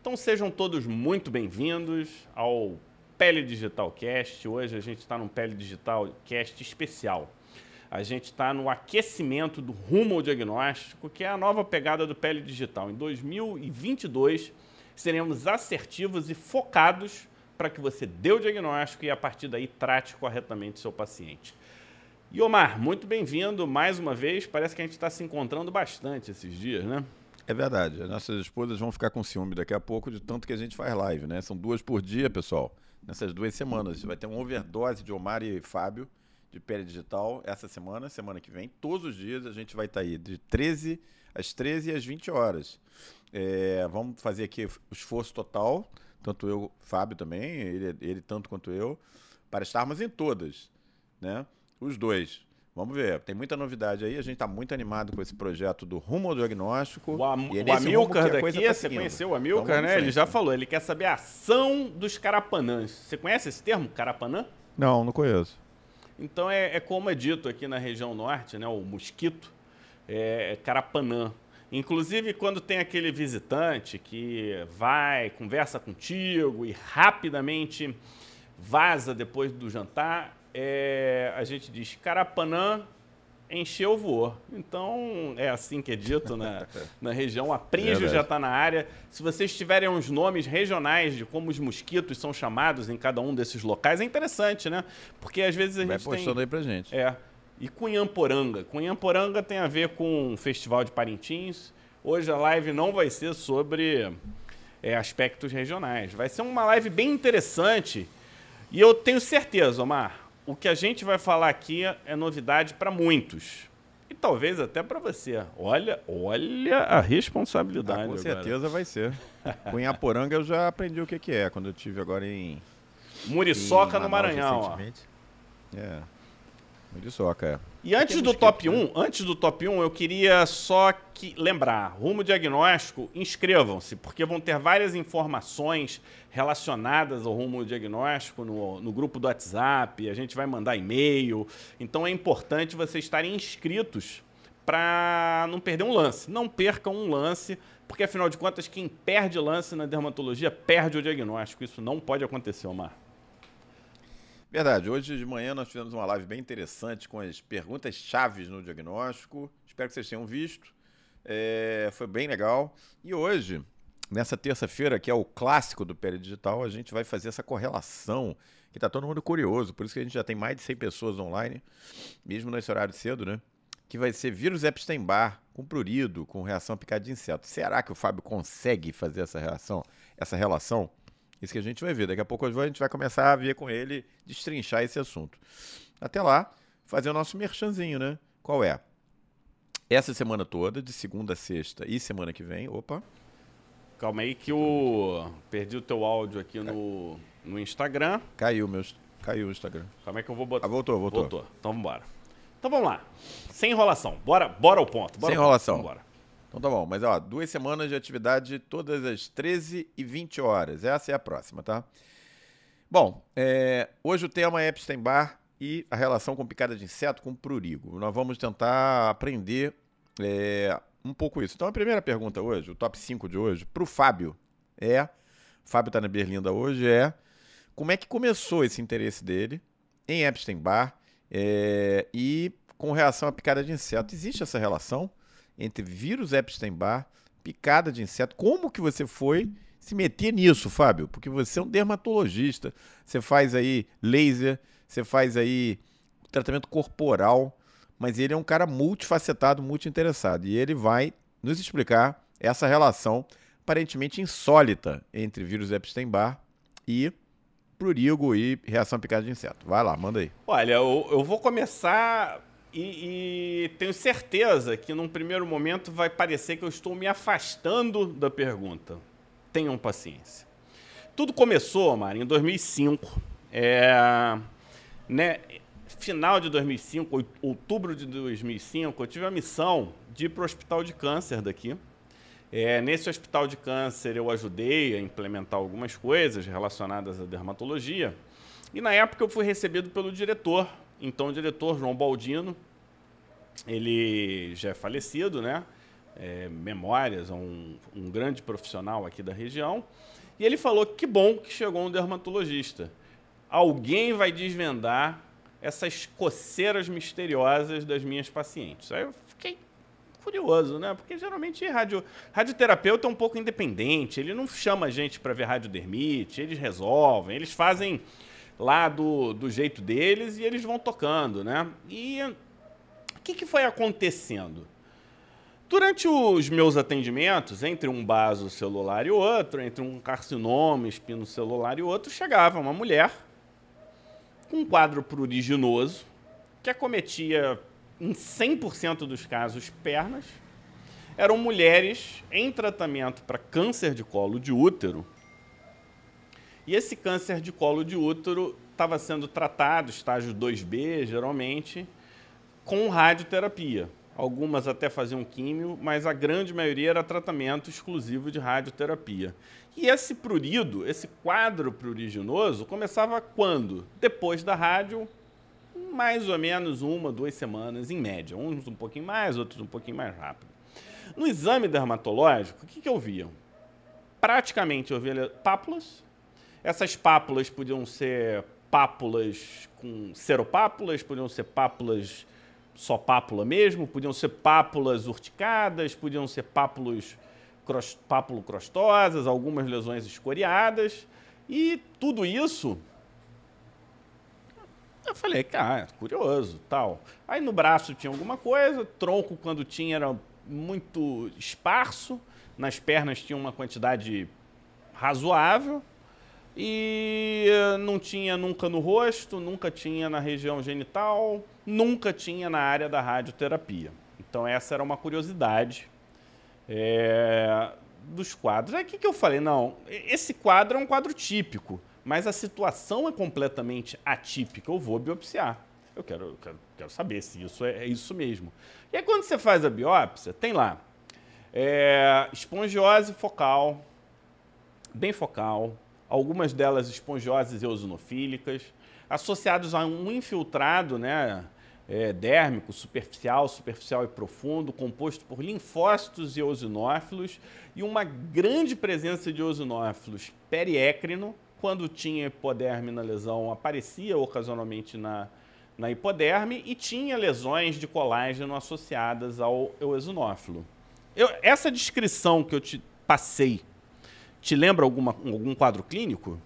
Então sejam todos muito bem-vindos ao Pele Digital Cast. Hoje a gente está num Pele Digital Cast especial. A gente está no aquecimento do rumo ao diagnóstico, que é a nova pegada do Pele Digital. Em 2022 seremos assertivos e focados para que você dê o diagnóstico e a partir daí trate corretamente seu paciente. E Omar, muito bem-vindo mais uma vez. Parece que a gente está se encontrando bastante esses dias, né? É verdade. As nossas esposas vão ficar com ciúme daqui a pouco de tanto que a gente faz live, né? São duas por dia, pessoal. Nessas duas semanas. Vai ter uma overdose de Omar e Fábio de pele digital essa semana, semana que vem. Todos os dias a gente vai estar tá aí de 13 às 13 e às 20 horas. É, vamos fazer aqui o esforço total, tanto eu, Fábio também, ele, ele tanto quanto eu, para estarmos em todas, né? Os dois. Vamos ver, tem muita novidade aí, a gente está muito animado com esse projeto do Rumo ao Diagnóstico. O, Am é o Amilcar daqui, tá você conheceu o Amilcar, né? Ele já falou, ele quer saber a ação dos carapanãs. Você conhece esse termo, carapanã? Não, não conheço. Então é, é como é dito aqui na região norte, né? O mosquito é, é carapanã. Inclusive, quando tem aquele visitante que vai, conversa contigo e rapidamente vaza depois do jantar, é, a gente diz Carapanã encheu, voou. Então, é assim que é dito na, na região. A Prígio já está na área. Se vocês tiverem uns nomes regionais de como os mosquitos são chamados em cada um desses locais, é interessante, né? Porque às vezes a Vai gente postando tem... aí pra gente. É. E Cunhamporanga. Cunhamporanga tem a ver com o Festival de Parintins. Hoje a live não vai ser sobre é, aspectos regionais. Vai ser uma live bem interessante. E eu tenho certeza, Omar, o que a gente vai falar aqui é novidade para muitos. E talvez até para você. Olha, olha a responsabilidade. Ah, com certeza agora. vai ser. Com Inhaporanga eu já aprendi o que, que é quando eu tive agora em Muriçoca em no Maranhão. Ó. É. Muriçoca, é. E antes do top 1, né? antes do top 1, eu queria só que lembrar, Rumo Diagnóstico, inscrevam-se, porque vão ter várias informações relacionadas ao Rumo Diagnóstico no, no grupo do WhatsApp, a gente vai mandar e-mail. Então é importante vocês estarem inscritos para não perder um lance. Não percam um lance, porque afinal de contas, quem perde lance na dermatologia perde o diagnóstico. Isso não pode acontecer, Omar. Verdade. Hoje de manhã nós fizemos uma live bem interessante com as perguntas chaves no diagnóstico. Espero que vocês tenham visto. É, foi bem legal. E hoje, nessa terça-feira, que é o clássico do Pele Digital, a gente vai fazer essa correlação que está todo mundo curioso. Por isso que a gente já tem mais de 100 pessoas online, mesmo nesse horário cedo, né? Que vai ser vírus Epstein-Barr com prurido, com reação picada de inseto. Será que o Fábio consegue fazer essa reação, essa relação? Isso que a gente vai ver. Daqui a pouco a gente vai começar a ver com ele, destrinchar esse assunto. Até lá, fazer o nosso merchanzinho, né? Qual é? Essa semana toda, de segunda a sexta e semana que vem. Opa. Calma aí que o. Perdi o teu áudio aqui no, no Instagram. Caiu, meu. Caiu o Instagram. Calma aí que eu vou botar. Ah, voltou, voltou. Voltou. Então vamos embora. Então vamos lá. Sem enrolação. Bora, bora ao ponto. Bora Sem enrolação. Bora. Então tá bom, mas ó, duas semanas de atividade todas as 13 e 20 horas. Essa é a próxima, tá? Bom, é, hoje o tema é Epstein-Barr e a relação com picada de inseto com prurigo. Nós vamos tentar aprender é, um pouco isso. Então a primeira pergunta hoje, o top 5 de hoje, para o Fábio é, Fábio está na Berlinda hoje, é como é que começou esse interesse dele em Epstein-Barr é, e com reação à picada de inseto. Existe essa relação? Entre vírus Epstein-Barr, picada de inseto. Como que você foi se meter nisso, Fábio? Porque você é um dermatologista, você faz aí laser, você faz aí tratamento corporal, mas ele é um cara multifacetado, muito interessado. E ele vai nos explicar essa relação aparentemente insólita entre vírus Epstein-Barr e prurigo e reação picada de inseto. Vai lá, manda aí. Olha, eu, eu vou começar e, e, tenho certeza que num primeiro momento vai parecer que eu estou me afastando da pergunta. Tenham paciência. Tudo começou, Mari, em 2005. É, né, final de 2005, outubro de 2005, eu tive a missão de ir para o hospital de câncer daqui. É, nesse hospital de câncer eu ajudei a implementar algumas coisas relacionadas à dermatologia. E na época eu fui recebido pelo diretor, então o diretor João Baldino, ele já é falecido, né? é, memórias um, um grande profissional aqui da região. E ele falou que bom que chegou um dermatologista. Alguém vai desvendar essas coceiras misteriosas das minhas pacientes. Aí eu fiquei curioso, né? Porque geralmente radio, radioterapeuta é um pouco independente, ele não chama a gente para ver radiodermite, eles resolvem, eles fazem lá do, do jeito deles e eles vão tocando, né? E o que, que foi acontecendo? Durante os meus atendimentos, entre um baso celular e outro, entre um carcinoma espinocelular e outro, chegava uma mulher com um quadro pruriginoso que acometia em 100% dos casos pernas. Eram mulheres em tratamento para câncer de colo de útero. E esse câncer de colo de útero estava sendo tratado, estágio 2B, geralmente, com radioterapia. Algumas até faziam químio, mas a grande maioria era tratamento exclusivo de radioterapia. E esse prurido, esse quadro pruriginoso, começava quando? Depois da rádio, mais ou menos uma, duas semanas, em média. Uns um pouquinho mais, outros um pouquinho mais rápido. No exame dermatológico, o que, que eu via? Praticamente eu via pápulas. Essas pápulas podiam ser pápulas com seropápulas, podiam ser pápulas só pápula mesmo, podiam ser pápulas urticadas, podiam ser pápulos pápulo crostosas, algumas lesões escoriadas, e tudo isso eu falei, cara, curioso, tal. Aí no braço tinha alguma coisa, tronco quando tinha era muito esparso, nas pernas tinha uma quantidade razoável e não tinha nunca no rosto, nunca tinha na região genital, nunca tinha na área da radioterapia. Então essa era uma curiosidade é, dos quadros. Aí o que, que eu falei? Não, esse quadro é um quadro típico mas a situação é completamente atípica, eu vou biopsiar. Eu quero, eu quero, quero saber se isso é, é, isso mesmo. E aí, quando você faz a biópsia, tem lá é, espongiose focal, bem focal, algumas delas espongioses eosinofílicas, associados a um infiltrado né, é, dérmico, superficial, superficial e profundo, composto por linfócitos e eosinófilos, e uma grande presença de eosinófilos periécrino, quando tinha hipoderme na lesão, aparecia ocasionalmente na, na hipoderme e tinha lesões de colágeno associadas ao eosinófilo. Eu, essa descrição que eu te passei, te lembra alguma, algum quadro clínico?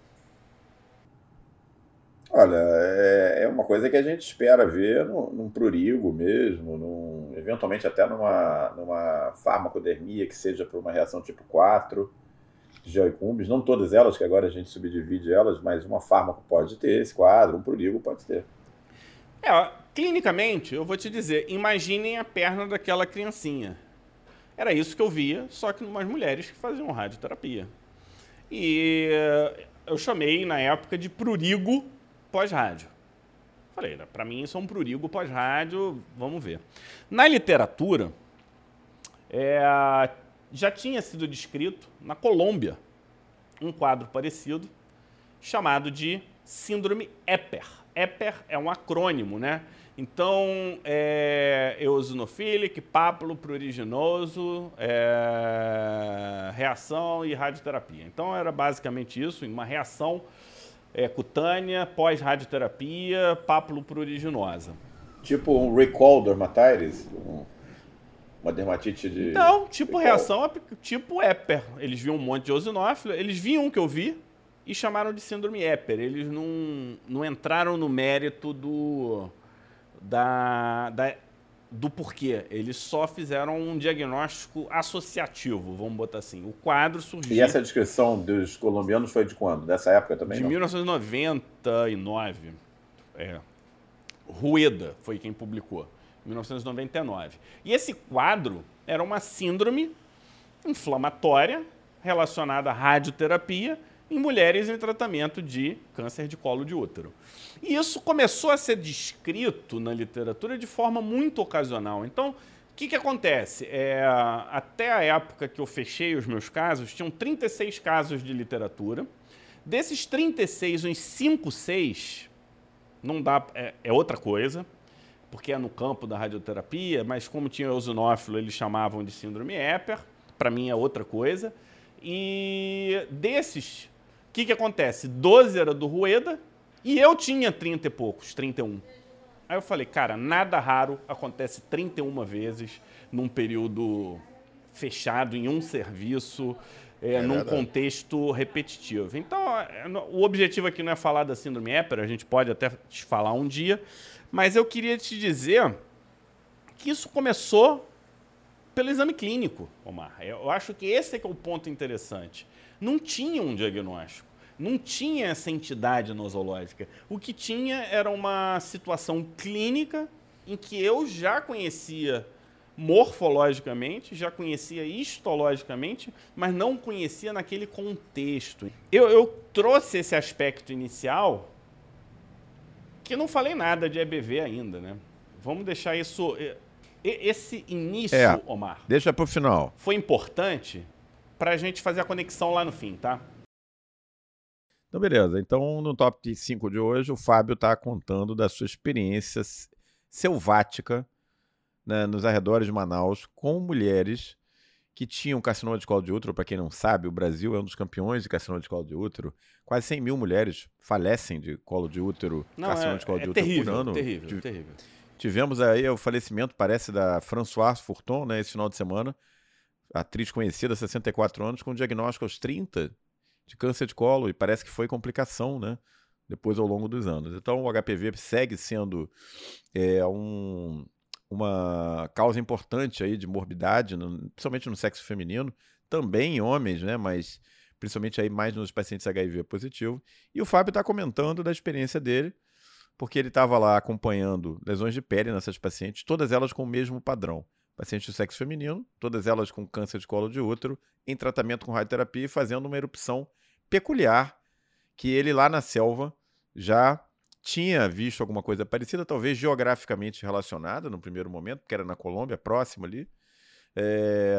Olha, é, é uma coisa que a gente espera ver no, num prurigo mesmo, num, eventualmente até numa, numa farmacodermia que seja por uma reação tipo 4 geoicumbes, não todas elas, que agora a gente subdivide elas, mas uma fármaco pode ter esse quadro, um prurigo pode ter. É, clinicamente, eu vou te dizer, imaginem a perna daquela criancinha. Era isso que eu via, só que umas mulheres que faziam radioterapia. E eh, eu chamei, na época, de prurigo pós-rádio. Falei, para mim isso é um prurigo pós-rádio, vamos ver. Na literatura, é, já tinha sido descrito na Colômbia um quadro parecido chamado de Síndrome EPER. EPER é um acrônimo, né? Então, é, eosinofílico, pápulo pruriginoso, é, reação e radioterapia. Então, era basicamente isso, uma reação é, cutânea pós-radioterapia, pápulo pruriginosa. Tipo um recall dermatitis? Um uma dermatite de. Não, tipo reação, tipo Eper. Eles viam um monte de eosinófilo, eles viam o que eu vi e chamaram de síndrome Eper. Eles não, não entraram no mérito do. Da, da, do porquê. Eles só fizeram um diagnóstico associativo, vamos botar assim. O quadro surgiu. E essa descrição dos colombianos foi de quando? Dessa época também? De não? 1999. É. Rueda foi quem publicou. 1999. E esse quadro era uma síndrome inflamatória relacionada à radioterapia em mulheres em tratamento de câncer de colo de útero. E isso começou a ser descrito na literatura de forma muito ocasional. Então, o que, que acontece? É, até a época que eu fechei os meus casos, tinham 36 casos de literatura. Desses 36, uns 5, 6, não dá, é, é outra coisa porque é no campo da radioterapia, mas como tinha eosinófilo, eles chamavam de síndrome Eper. Para mim é outra coisa. E desses, que, que acontece? 12 era do Rueda e eu tinha 30 e poucos, 31. Aí eu falei, cara, nada raro acontece 31 vezes num período fechado, em um serviço, é, é num verdade. contexto repetitivo. Então, é, o objetivo aqui não é falar da síndrome Eper, a gente pode até te falar um dia, mas eu queria te dizer que isso começou pelo exame clínico, Omar. Eu acho que esse é, que é o ponto interessante. Não tinha um diagnóstico, não tinha essa entidade nosológica. O que tinha era uma situação clínica em que eu já conhecia morfologicamente, já conhecia histologicamente, mas não conhecia naquele contexto. Eu, eu trouxe esse aspecto inicial que não falei nada de EBV ainda, né? Vamos deixar isso. Esse início, é, Omar. Deixa para o final. Foi importante para a gente fazer a conexão lá no fim, tá? Então, beleza. Então, no top 5 de hoje, o Fábio está contando da sua experiência selvática né, nos arredores de Manaus com mulheres que tinham carcinoma de colo de útero. Para quem não sabe, o Brasil é um dos campeões de carcinoma de colo de útero. Quase 100 mil mulheres falecem de colo de útero, não, carcinoma é, de colo é de útero terrível, por ano. Terrível, terrível. Tivemos aí o falecimento, parece, da Françoise Fourton, né, esse final de semana. Atriz conhecida, 64 anos, com diagnóstico aos 30 de câncer de colo, e parece que foi complicação, né? Depois ao longo dos anos. Então o HPV segue sendo é, um, uma causa importante aí de morbidade, no, principalmente no sexo feminino, também em homens, né? Mas principalmente aí mais nos pacientes HIV positivo. E o Fábio está comentando da experiência dele, porque ele estava lá acompanhando lesões de pele nessas pacientes, todas elas com o mesmo padrão. Pacientes de sexo feminino, todas elas com câncer de colo de útero, em tratamento com radioterapia e fazendo uma erupção peculiar que ele lá na selva já tinha visto alguma coisa parecida, talvez geograficamente relacionada no primeiro momento, porque era na Colômbia, próximo ali, é,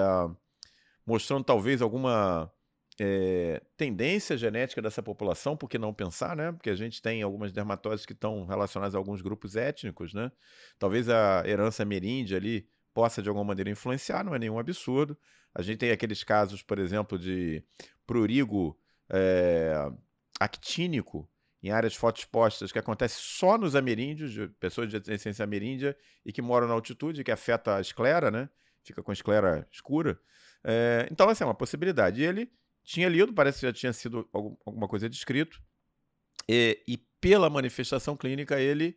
mostrando talvez alguma é, tendência genética dessa população, por que não pensar, né? Porque a gente tem algumas dermatoses que estão relacionadas a alguns grupos étnicos, né? Talvez a herança ameríndia ali possa de alguma maneira influenciar, não é nenhum absurdo. A gente tem aqueles casos, por exemplo, de prurigo é, actínico, em áreas fotoexpostas que acontece só nos ameríndios, de pessoas de essência ameríndia e que moram na altitude, que afeta a esclera, né? Fica com a esclera escura. É, então, assim, é uma possibilidade. E ele tinha lido, parece que já tinha sido alguma coisa descrito, e, e pela manifestação clínica ele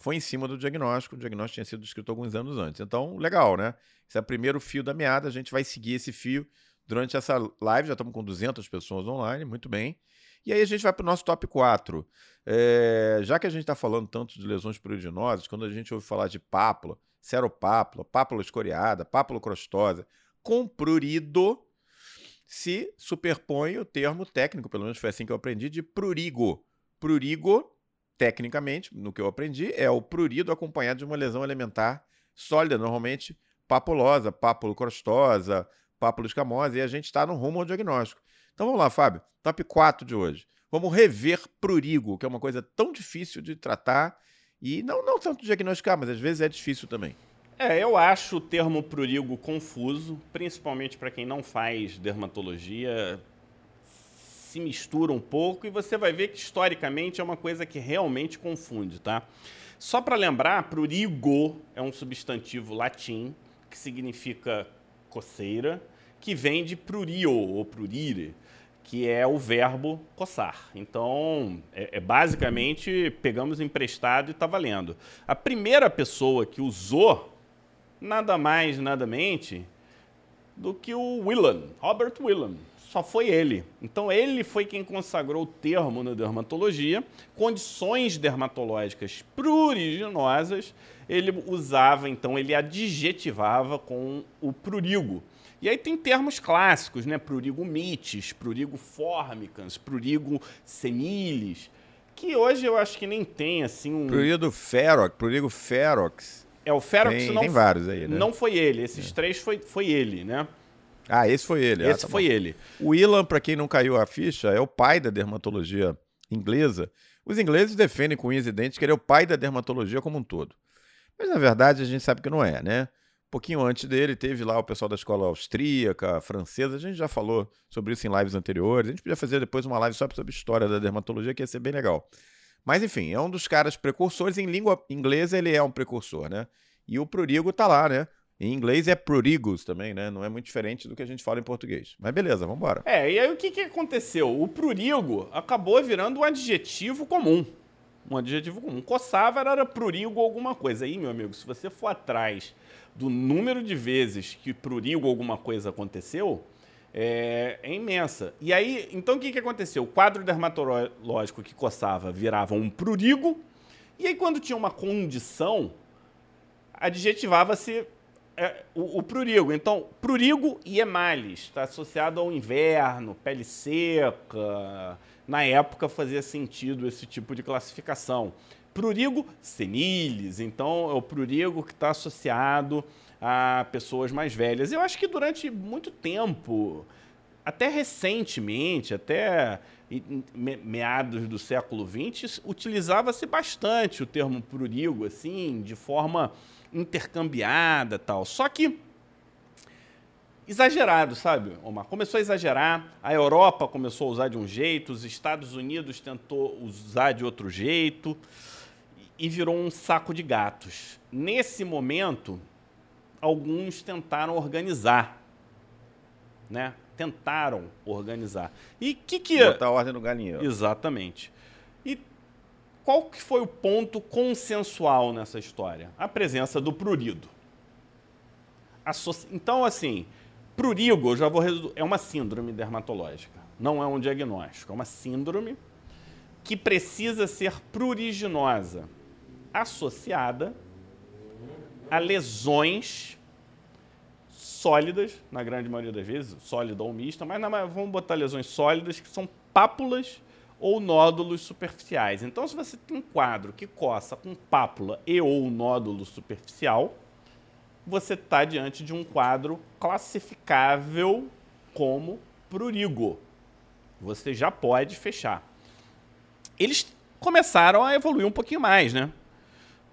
foi em cima do diagnóstico. O diagnóstico tinha sido descrito alguns anos antes. Então, legal, né? Esse é o primeiro fio da meada. A gente vai seguir esse fio durante essa live. Já estamos com 200 pessoas online, muito bem. E aí a gente vai para o nosso top 4. É, já que a gente está falando tanto de lesões pruriginosas, quando a gente ouve falar de pápula, seropápula, pápula escoriada, pápula crostosa, com prurido, se superpõe o termo técnico, pelo menos foi assim que eu aprendi, de prurigo. Prurigo, tecnicamente, no que eu aprendi, é o prurido acompanhado de uma lesão elementar sólida, normalmente papulosa, pápula crostosa, pápula escamosa, e a gente está no rumo ao diagnóstico. Então vamos lá, Fábio. Top 4 de hoje. Vamos rever prurigo, que é uma coisa tão difícil de tratar e não, não tanto diagnosticar, mas às vezes é difícil também. É, eu acho o termo prurigo confuso, principalmente para quem não faz dermatologia. Se mistura um pouco e você vai ver que historicamente é uma coisa que realmente confunde, tá? Só para lembrar, prurigo é um substantivo latim que significa coceira, que vem de prurio ou prurire, que é o verbo coçar. Então, é, é basicamente pegamos emprestado e está valendo. A primeira pessoa que usou, nada mais, nada menos, do que o Willan, Robert Willan. Só foi ele. Então, ele foi quem consagrou o termo na dermatologia. Condições dermatológicas pruriginosas, ele usava, então, ele adjetivava com o prurigo. E aí tem termos clássicos, né? Prurigo mitis, prurigo formicans, prurigo semilis, que hoje eu acho que nem tem assim um. Prurigo ferox, prurigo ferox. É, o ferox tem, não. Tem vários aí, né? Não foi ele, esses é. três foi, foi ele, né? Ah, esse foi ele. Esse ah, tá foi bom. ele. O Ilan, para quem não caiu a ficha, é o pai da dermatologia inglesa. Os ingleses defendem com unhas e dentes que ele é o pai da dermatologia como um todo. Mas na verdade a gente sabe que não é, né? Um pouquinho antes dele, teve lá o pessoal da escola austríaca, francesa. A gente já falou sobre isso em lives anteriores. A gente podia fazer depois uma live só sobre história da dermatologia, que ia ser bem legal. Mas enfim, é um dos caras precursores. Em língua inglesa, ele é um precursor, né? E o prurigo tá lá, né? Em inglês é prurigus também, né? Não é muito diferente do que a gente fala em português. Mas beleza, vamos embora. É, e aí o que, que aconteceu? O prurigo acabou virando um adjetivo comum. Um adjetivo comum. Coçava era prurigo alguma coisa. Aí, meu amigo, se você for atrás do número de vezes que prurigo alguma coisa aconteceu, é, é, imensa. E aí, então o que, que aconteceu? O quadro dermatológico que coçava virava um prurigo, e aí quando tinha uma condição, adjetivava-se é, o, o, prurigo. Então, prurigo e emales, está associado ao inverno, pele seca. Na época fazia sentido esse tipo de classificação. Prurigo senilis, então é o prurigo que está associado a pessoas mais velhas. Eu acho que durante muito tempo, até recentemente, até meados do século XX, utilizava-se bastante o termo prurigo, assim, de forma intercambiada tal. Só que exagerado, sabe, Omar? Começou a exagerar, a Europa começou a usar de um jeito, os Estados Unidos tentou usar de outro jeito e virou um saco de gatos. Nesse momento, alguns tentaram organizar, né? Tentaram organizar. E que que botar ordem no galinheiro. Exatamente. Qual que foi o ponto consensual nessa história? A presença do prurido. Então, assim, prurigo, já vou é uma síndrome dermatológica, não é um diagnóstico, é uma síndrome que precisa ser pruriginosa associada a lesões sólidas, na grande maioria das vezes, sólida ou mista, mas na, vamos botar lesões sólidas que são pápulas ou nódulos superficiais. Então, se você tem um quadro que coça com pápula e ou nódulo superficial, você está diante de um quadro classificável como prurigo. Você já pode fechar. Eles começaram a evoluir um pouquinho mais, né?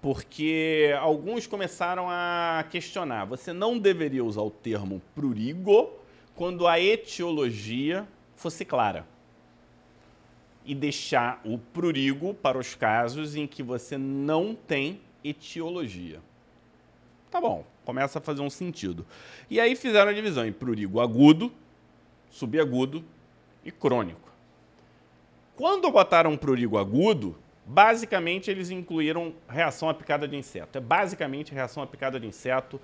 porque alguns começaram a questionar. Você não deveria usar o termo prurigo quando a etiologia fosse clara. E deixar o prurigo para os casos em que você não tem etiologia. Tá bom, começa a fazer um sentido. E aí fizeram a divisão em prurigo agudo, subagudo e crônico. Quando botaram prurigo agudo, Basicamente, eles incluíram reação à picada de inseto. É basicamente reação à picada de inseto.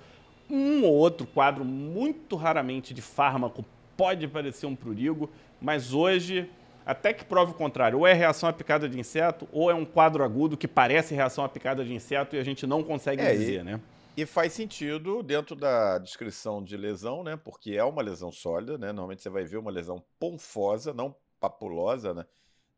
Um ou outro quadro, muito raramente de fármaco, pode parecer um prurigo, mas hoje, até que prove o contrário, ou é reação à picada de inseto, ou é um quadro agudo que parece reação à picada de inseto e a gente não consegue é, dizer, e, né? E faz sentido dentro da descrição de lesão, né? Porque é uma lesão sólida, né? Normalmente você vai ver uma lesão ponfosa, não papulosa, né?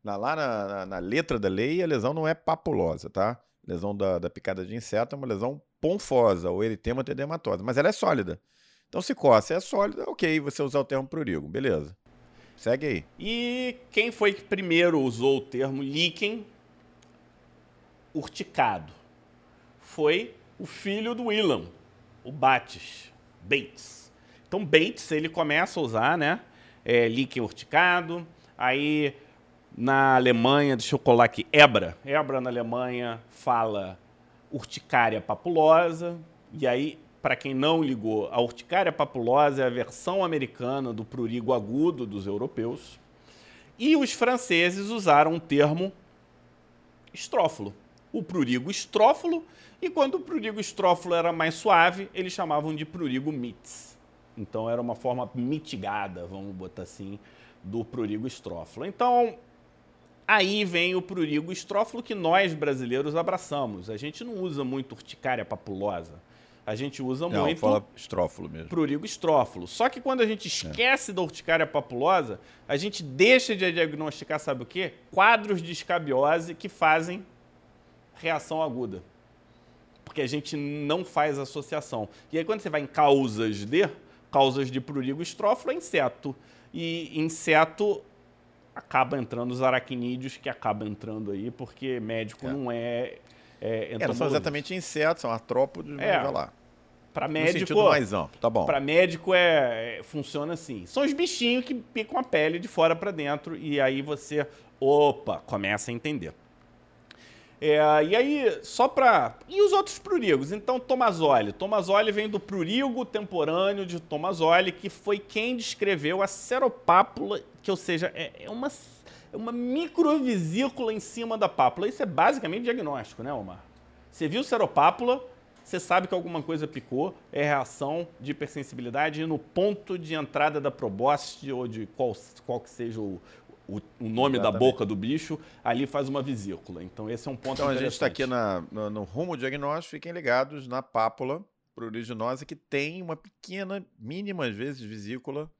Na, lá na, na, na, letra da lei, a lesão não é papulosa, tá? Lesão da, da picada de inseto é uma lesão ponfosa ou eritema edematosa, mas ela é sólida. Então, se coça é sólida, ok, você usar o termo prurigo, beleza. Segue aí. E quem foi que primeiro usou o termo líquen urticado? Foi o filho do Willam, o Bates, Bates. Então, Bates, ele começa a usar, né, é, líquen urticado, aí na Alemanha, deixa eu colar aqui, Ebra. Ebra na Alemanha fala urticária papulosa. E aí, para quem não ligou, a urticária papulosa é a versão americana do prurigo agudo dos europeus. E os franceses usaram o termo estrófilo. O prurigo estrófilo. E quando o prurigo estrófilo era mais suave, eles chamavam de prurigo mitz. Então era uma forma mitigada, vamos botar assim, do prurigo estrófilo. Então, Aí vem o prurigo estrófilo que nós brasileiros abraçamos. A gente não usa muito urticária papulosa. A gente usa não, muito fala estrófilo mesmo. prurigo estrófilo. Só que quando a gente esquece é. da urticária papulosa, a gente deixa de diagnosticar, sabe o quê? Quadros de escabiose que fazem reação aguda. Porque a gente não faz associação. E aí quando você vai em causas de, causas de prurigo estrófilo é inseto. E inseto acaba entrando os aracnídeos que acabam entrando aí, porque médico é. não é é, é, não são exatamente insetos, são artrópodes, mas é. vai lá. Para médico, sentido mais amplo, tá bom. Para médico é, é, funciona assim. São os bichinhos que picam a pele de fora para dentro e aí você, opa, começa a entender. É, e aí, só para. E os outros prurigos? Então, Tomazoli. Tomazoli vem do prurigo temporâneo de Tomazoli, que foi quem descreveu a seropápula, que, ou seja, é, é uma, é uma microvesícula em cima da pápula. Isso é basicamente diagnóstico, né, Omar? Você viu seropápula, você sabe que alguma coisa picou, é reação de hipersensibilidade no ponto de entrada da probóscide ou de qual, qual que seja o, o, o nome Exatamente. da boca do bicho, ali faz uma vesícula. Então, esse é um ponto Então, a gente está aqui na, no, no, rumo diagnóstico, fiquem ligados na pápula pruriginosa, que tem uma pequena, mínima, às vezes, vesícula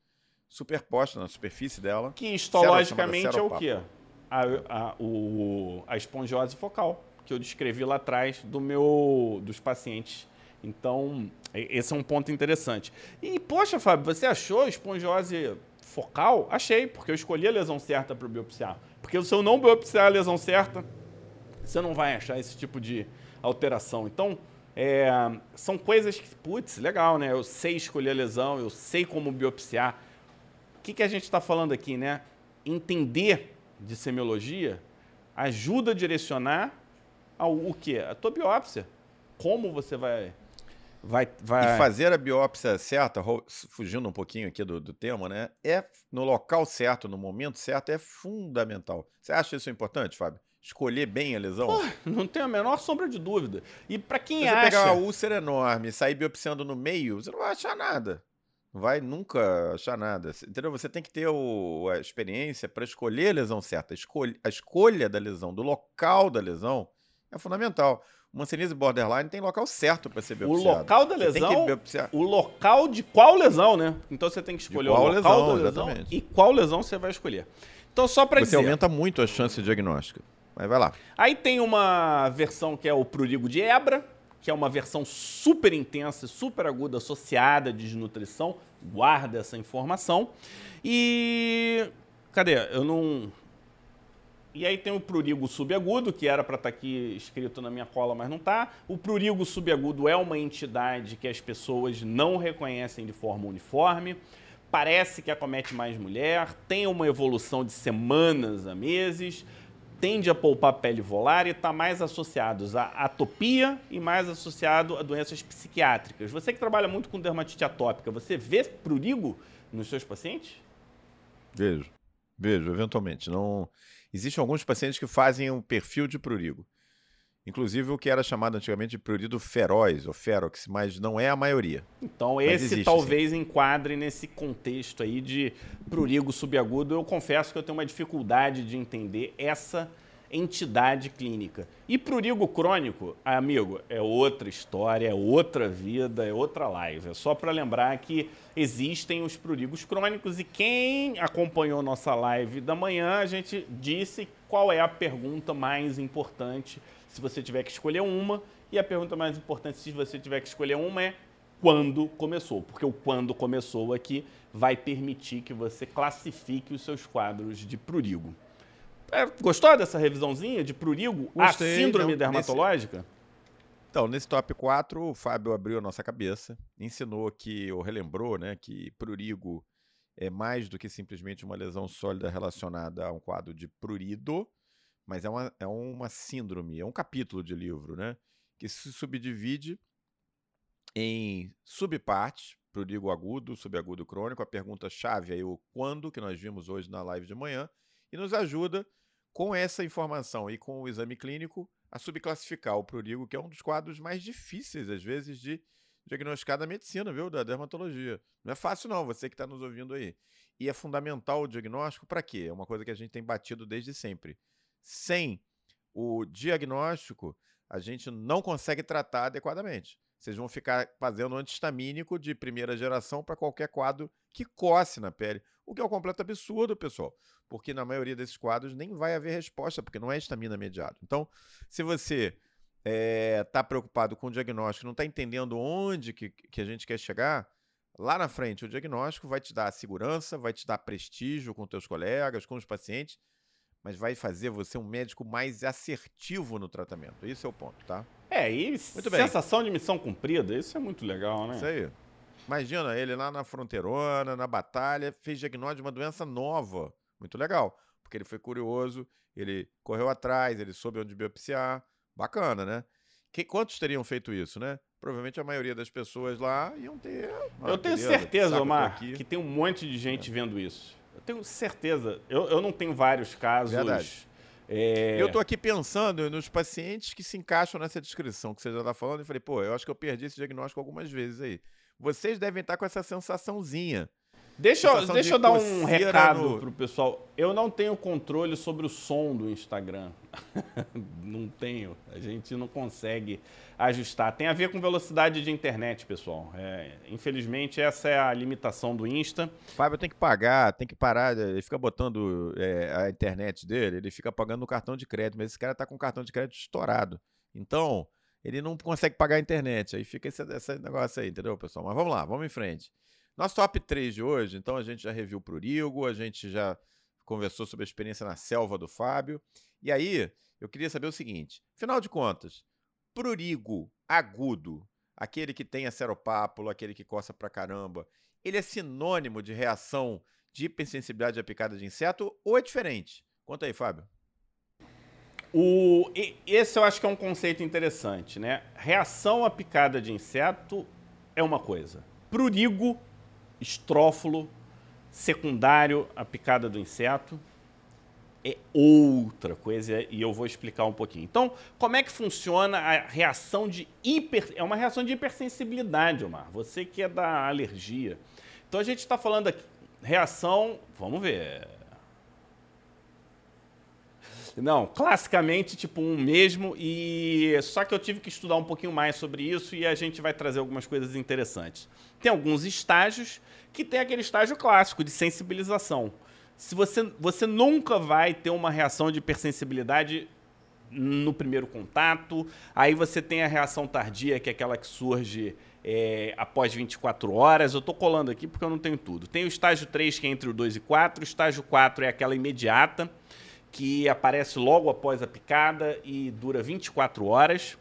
superposta na superfície dela. Que histologicamente é o quê? A, a, o, a espongiose focal, que eu descrevi lá atrás do meu, dos pacientes. Então, esse é um ponto interessante. E, poxa, Fábio, você achou espongiose focal? Achei, porque eu escolhi a lesão certa para biopsiar. Porque se eu não biopsiar a lesão certa, você não vai achar esse tipo de alteração. Então, é, são coisas que, putz, legal, né? Eu sei escolher a lesão, eu sei como biopsiar. O que, que a gente está falando aqui, né? Entender de semiologia ajuda a direcionar ao o quê? A tua biópsia. Como você vai vai, vai... E fazer a biópsia certa, fugindo um pouquinho aqui do, do tema, né? É no local certo, no momento certo, é fundamental. Você acha isso importante, Fábio? Escolher bem a lesão? Não tenho a menor sombra de dúvida. E para quem Se acha... você pegar uma úlcera enorme e sair biopsiando no meio, você não vai achar nada. Não vai nunca achar nada. Entendeu? Você tem que ter o, a experiência para escolher a lesão certa. A escolha, a escolha da lesão, do local da lesão, é fundamental. O Mancenise borderline tem local certo para ser biopsiado. O local da lesão, o local de qual lesão, né? Então você tem que escolher o local lesão, da lesão exatamente. e qual lesão você vai escolher. Então só para dizer... Você aumenta muito a chance de diagnóstico. Mas vai lá. Aí tem uma versão que é o prurigo de Ebra, que é uma versão super intensa, super aguda, associada à desnutrição. Guarda essa informação. E... Cadê? Eu não... E aí tem o prurigo subagudo, que era para estar tá aqui escrito na minha cola, mas não está. O prurigo subagudo é uma entidade que as pessoas não reconhecem de forma uniforme. Parece que acomete mais mulher, tem uma evolução de semanas a meses, tende a poupar pele volar e está mais associado à atopia e mais associado a doenças psiquiátricas. Você que trabalha muito com dermatite atópica, você vê prurigo nos seus pacientes? Vejo, vejo, eventualmente. Não Existem alguns pacientes que fazem um perfil de prurigo. Inclusive o que era chamado antigamente de prurido feroz ou ferox, mas não é a maioria. Então esse existe, talvez sim. enquadre nesse contexto aí de prurigo subagudo. Eu confesso que eu tenho uma dificuldade de entender essa entidade clínica. E prurigo crônico, amigo, é outra história, é outra vida, é outra live. É só para lembrar que existem os prurigos crônicos e quem acompanhou nossa live da manhã, a gente disse qual é a pergunta mais importante se você tiver que escolher uma. E a pergunta mais importante se você tiver que escolher uma é quando começou, porque o quando começou aqui vai permitir que você classifique os seus quadros de prurigo. É, gostou dessa revisãozinha de prurigo, Gostei, a síndrome não, dermatológica? Nesse... Então, nesse top 4, o Fábio abriu a nossa cabeça, ensinou que, ou relembrou, né, que prurigo é mais do que simplesmente uma lesão sólida relacionada a um quadro de prurido, mas é uma, é uma síndrome, é um capítulo de livro, né, que se subdivide em subpartes, prurigo agudo, subagudo crônico, a pergunta-chave aí, o quando, que nós vimos hoje na live de manhã, e nos ajuda com essa informação e com o exame clínico a subclassificar o prurigo, que é um dos quadros mais difíceis, às vezes, de diagnosticar da medicina, viu? Da dermatologia. Não é fácil, não, você que está nos ouvindo aí. E é fundamental o diagnóstico para quê? É uma coisa que a gente tem batido desde sempre. Sem o diagnóstico, a gente não consegue tratar adequadamente. Vocês vão ficar fazendo antihistamínico de primeira geração para qualquer quadro que coce na pele. O que é um completo absurdo, pessoal. Porque na maioria desses quadros nem vai haver resposta, porque não é histamina imediato. Então, se você está eh, é, preocupado com o diagnóstico, não está entendendo onde que, que a gente quer chegar, lá na frente o diagnóstico vai te dar segurança, vai te dar prestígio com teus colegas, com os pacientes, mas vai fazer você um médico mais assertivo no tratamento. Esse é o ponto, tá? É, e muito sensação bem. de missão cumprida, isso é muito legal, né? Isso aí. Imagina, ele lá na fronteirona, na batalha, fez diagnóstico de uma doença nova. Muito legal, porque ele foi curioso, ele correu atrás, ele soube onde biopsiar. Bacana, né? Que, quantos teriam feito isso, né? Provavelmente a maioria das pessoas lá iam ter. Eu tenho certeza, Omar, que tem um monte de gente é. vendo isso. Eu tenho certeza. Eu, eu não tenho vários casos. Verdade. É... Eu estou aqui pensando nos pacientes que se encaixam nessa descrição que você já está falando. E falei, pô, eu acho que eu perdi esse diagnóstico algumas vezes aí. Vocês devem estar com essa sensaçãozinha Deixa, eu, deixa eu dar um recado no... pro pessoal. Eu não tenho controle sobre o som do Instagram. não tenho. A gente não consegue ajustar. Tem a ver com velocidade de internet, pessoal. É, infelizmente, essa é a limitação do Insta. Fábio tem que pagar, tem que parar. Ele fica botando é, a internet dele, ele fica pagando no cartão de crédito, mas esse cara tá com o cartão de crédito estourado. Então, ele não consegue pagar a internet. Aí fica esse, esse negócio aí, entendeu, pessoal? Mas vamos lá, vamos em frente. Nosso top 3 de hoje, então a gente já reviu o Rigo, a gente já conversou sobre a experiência na selva do Fábio. E aí, eu queria saber o seguinte: afinal de contas, prurigo agudo, aquele que tem aceropápulo, aquele que coça pra caramba, ele é sinônimo de reação de hipersensibilidade à picada de inseto ou é diferente? Conta aí, Fábio. O, esse eu acho que é um conceito interessante, né? Reação à picada de inseto é uma coisa. Prurigo estrófilo, secundário à picada do inseto, é outra coisa e eu vou explicar um pouquinho. Então, como é que funciona a reação de hiper... É uma reação de hipersensibilidade, Omar. Você que é da alergia. Então, a gente está falando aqui, reação... Vamos ver... Não, classicamente tipo um mesmo e só que eu tive que estudar um pouquinho mais sobre isso e a gente vai trazer algumas coisas interessantes. Tem alguns estágios que tem aquele estágio clássico de sensibilização. Se você, você nunca vai ter uma reação de hipersensibilidade no primeiro contato, aí você tem a reação tardia, que é aquela que surge é, após 24 horas. Eu estou colando aqui porque eu não tenho tudo. Tem o estágio 3, que é entre o 2 e 4. O estágio 4 é aquela imediata, que aparece logo após a picada e dura 24 horas.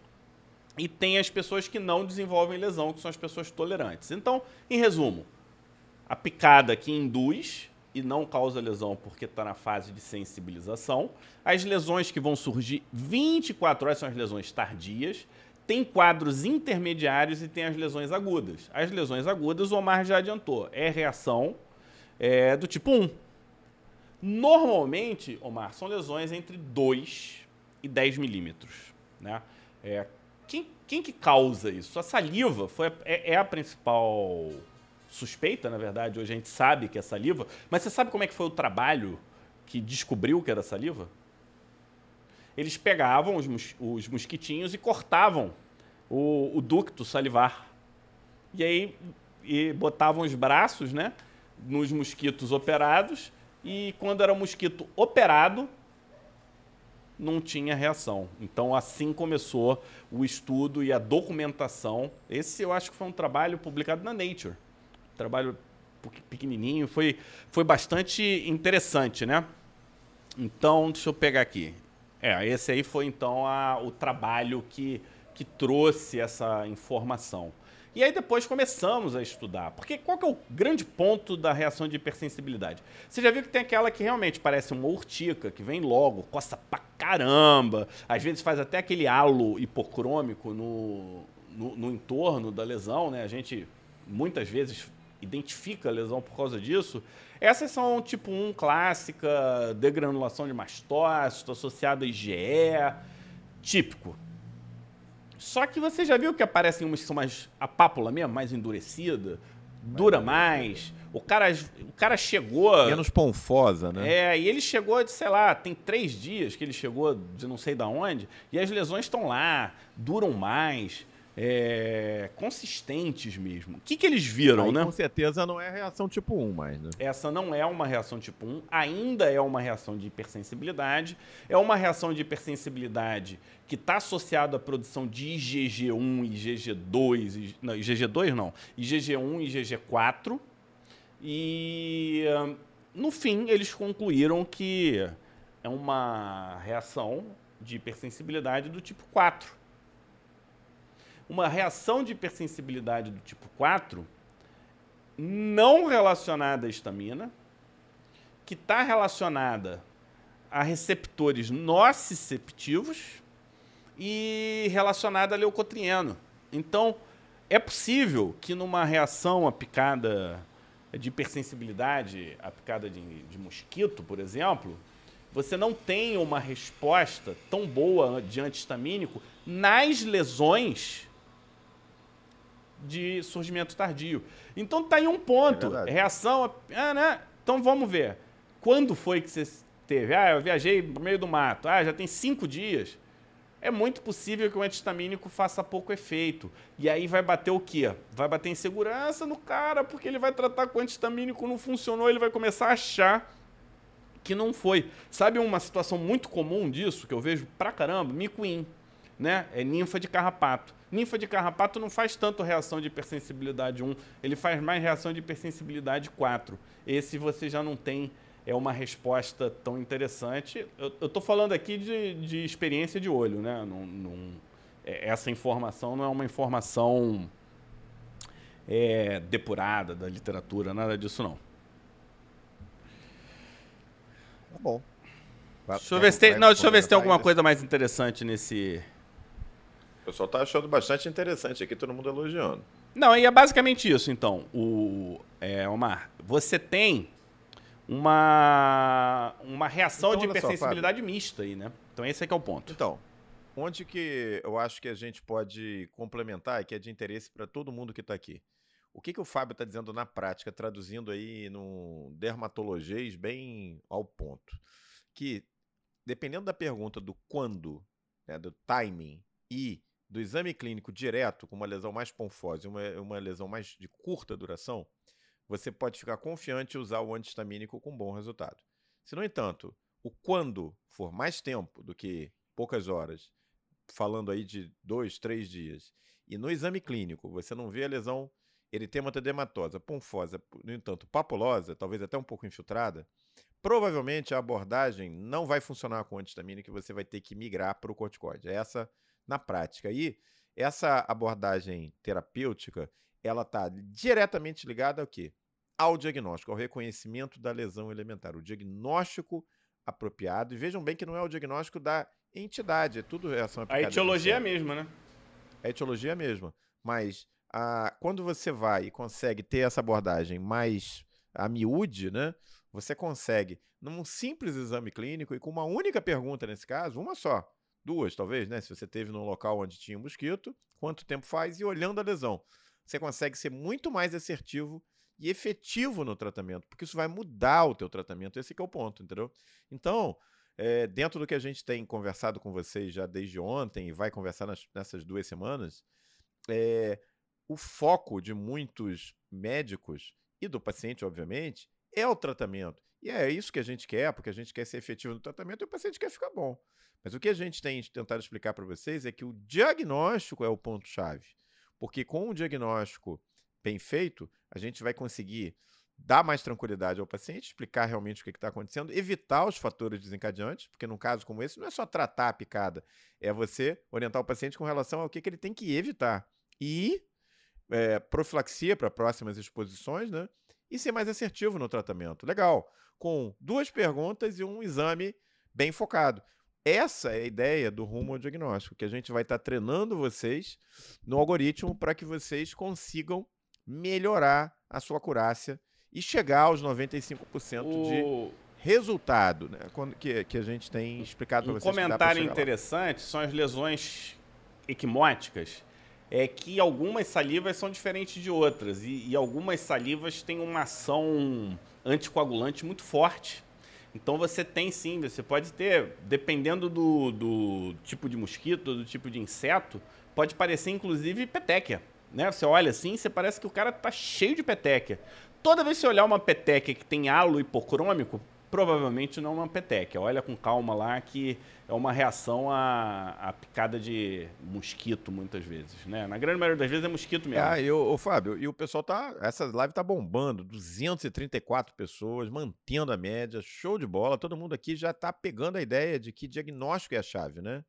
E tem as pessoas que não desenvolvem lesão, que são as pessoas tolerantes. Então, em resumo, a picada que induz e não causa lesão porque está na fase de sensibilização. As lesões que vão surgir 24 horas são as lesões tardias. Tem quadros intermediários e tem as lesões agudas. As lesões agudas, o Omar já adiantou, é reação é, do tipo 1. Normalmente, Omar, são lesões entre 2 e 10 milímetros. Né? É, quem, quem que causa isso? A saliva foi, é, é a principal suspeita, na verdade, hoje a gente sabe que é saliva. Mas você sabe como é que foi o trabalho que descobriu que era saliva? Eles pegavam os, mos os mosquitinhos e cortavam o, o ducto salivar. E aí e botavam os braços né, nos mosquitos operados e quando era mosquito operado, não tinha reação. Então, assim começou o estudo e a documentação. Esse eu acho que foi um trabalho publicado na Nature. Trabalho pequenininho, foi, foi bastante interessante, né? Então, deixa eu pegar aqui. É, esse aí foi então a, o trabalho que, que trouxe essa informação. E aí depois começamos a estudar. Porque qual que é o grande ponto da reação de hipersensibilidade? Você já viu que tem aquela que realmente parece uma urtica, que vem logo, coça pra caramba, às vezes faz até aquele halo hipocrômico no, no, no entorno da lesão, né? A gente muitas vezes identifica a lesão por causa disso. Essas são tipo 1 clássica, degranulação de mastócito associada a IgE, típico. Só que você já viu que aparecem umas que são mais a pápula mesmo, mais endurecida, dura mais. O cara, o cara chegou. Menos ponfosa, né? É, e ele chegou de, sei lá, tem três dias que ele chegou de não sei da onde, e as lesões estão lá, duram mais é, consistentes mesmo. O que, que eles viram, Aí, né? Com certeza não é reação tipo 1 mais, né? Essa não é uma reação tipo 1, ainda é uma reação de hipersensibilidade. É uma reação de hipersensibilidade que está associada à produção de IgG1, IgG2, não, IgG2 não, IgG1 e IgG4. E no fim eles concluíram que é uma reação de hipersensibilidade do tipo 4. Uma reação de hipersensibilidade do tipo 4 não relacionada à estamina, que está relacionada a receptores nociceptivos e relacionada a leucotrieno. Então, é possível que numa reação a picada de hipersensibilidade, a picada de, de mosquito, por exemplo, você não tenha uma resposta tão boa de antihistamínico nas lesões de surgimento tardio. Então tá aí um ponto. É reação. A, ah, né? Então vamos ver. Quando foi que você teve? Ah, eu viajei no meio do mato. Ah, já tem cinco dias. É muito possível que o antihistamínico faça pouco efeito. E aí vai bater o quê? Vai bater insegurança no cara, porque ele vai tratar com o antihistamínico, não funcionou, ele vai começar a achar que não foi. Sabe uma situação muito comum disso, que eu vejo pra caramba? Micuim, né? É ninfa de carrapato. Ninfa de carrapato não faz tanto reação de hipersensibilidade 1, ele faz mais reação de hipersensibilidade 4. Esse você já não tem é uma resposta tão interessante. Eu estou falando aqui de, de, experiência de olho, né? Não, não, é, essa informação não é uma informação é, depurada da literatura, nada disso não. Tá bom. Deixa eu ver se tem, não, deixa eu ver se tem alguma coisa mais interessante nesse. O pessoal tá achando bastante interessante aqui, todo mundo elogiando. Não, e é basicamente isso, então. O, é, Omar, você tem uma, uma reação então, de hipersensibilidade só, mista aí, né? Então esse é que é o ponto. Então, onde que eu acho que a gente pode complementar que é de interesse para todo mundo que está aqui. O que, que o Fábio está dizendo na prática, traduzindo aí no dermatologês bem ao ponto? Que, dependendo da pergunta do quando, né, do timing e do exame clínico direto, com uma lesão mais ponfosa e uma, uma lesão mais de curta duração, você pode ficar confiante e usar o antihistamínico com bom resultado. Se, no entanto, o quando for mais tempo do que poucas horas, falando aí de dois, três dias, e no exame clínico você não vê a lesão eritematodermatosa, ponfosa, no entanto, papulosa, talvez até um pouco infiltrada, provavelmente a abordagem não vai funcionar com antihistamínico e você vai ter que migrar para o corticoide. Essa na prática. E essa abordagem terapêutica, ela está diretamente ligada ao quê? Ao diagnóstico, ao reconhecimento da lesão elementar. O diagnóstico apropriado. E vejam bem que não é o diagnóstico da entidade, é tudo reação aplicada. A etiologia é a mesma, né? A etiologia é a mesma. Mas a, quando você vai e consegue ter essa abordagem mais a miúde, né? Você consegue, num simples exame clínico e com uma única pergunta nesse caso, uma só, duas talvez, né? Se você teve num local onde tinha um mosquito, quanto tempo faz e olhando a lesão. Você consegue ser muito mais assertivo e efetivo no tratamento, porque isso vai mudar o teu tratamento, esse é o ponto, entendeu? Então, é, dentro do que a gente tem conversado com vocês já desde ontem e vai conversar nas, nessas duas semanas, é, o foco de muitos médicos e do paciente, obviamente, é o tratamento. E é isso que a gente quer, porque a gente quer ser efetivo no tratamento e o paciente quer ficar bom. Mas o que a gente tem tentado explicar para vocês é que o diagnóstico é o ponto-chave. Porque com o diagnóstico bem feito, a gente vai conseguir dar mais tranquilidade ao paciente, explicar realmente o que está acontecendo, evitar os fatores desencadeantes, porque num caso como esse não é só tratar a picada, é você orientar o paciente com relação ao que, que ele tem que evitar. E é, profilaxia para próximas exposições, né? E ser mais assertivo no tratamento. Legal. Com duas perguntas e um exame bem focado. Essa é a ideia do rumo ao diagnóstico, que a gente vai estar tá treinando vocês no algoritmo para que vocês consigam melhorar a sua acurácia e chegar aos 95% o... de resultado, né? que, que a gente tem explicado para um vocês. Um comentário interessante lá. são as lesões equimóticas é que algumas salivas são diferentes de outras e, e, algumas salivas têm uma ação anticoagulante muito forte. Então você tem sim, você pode ter, dependendo do, do tipo de mosquito, do tipo de inseto, pode parecer inclusive petequia. Né? Você olha assim, você parece que o cara está cheio de petequia. Toda vez que você olhar uma petequia que tem halo hipocrômico, provavelmente não é uma peteca. Olha com calma lá que é uma reação à, à picada de mosquito, muitas vezes, né? Na grande maioria das vezes é mosquito mesmo. Ah, e o, o Fábio, e o pessoal tá. Essa live tá bombando, 234 pessoas, mantendo a média, show de bola. Todo mundo aqui já tá pegando a ideia de que diagnóstico é a chave, né?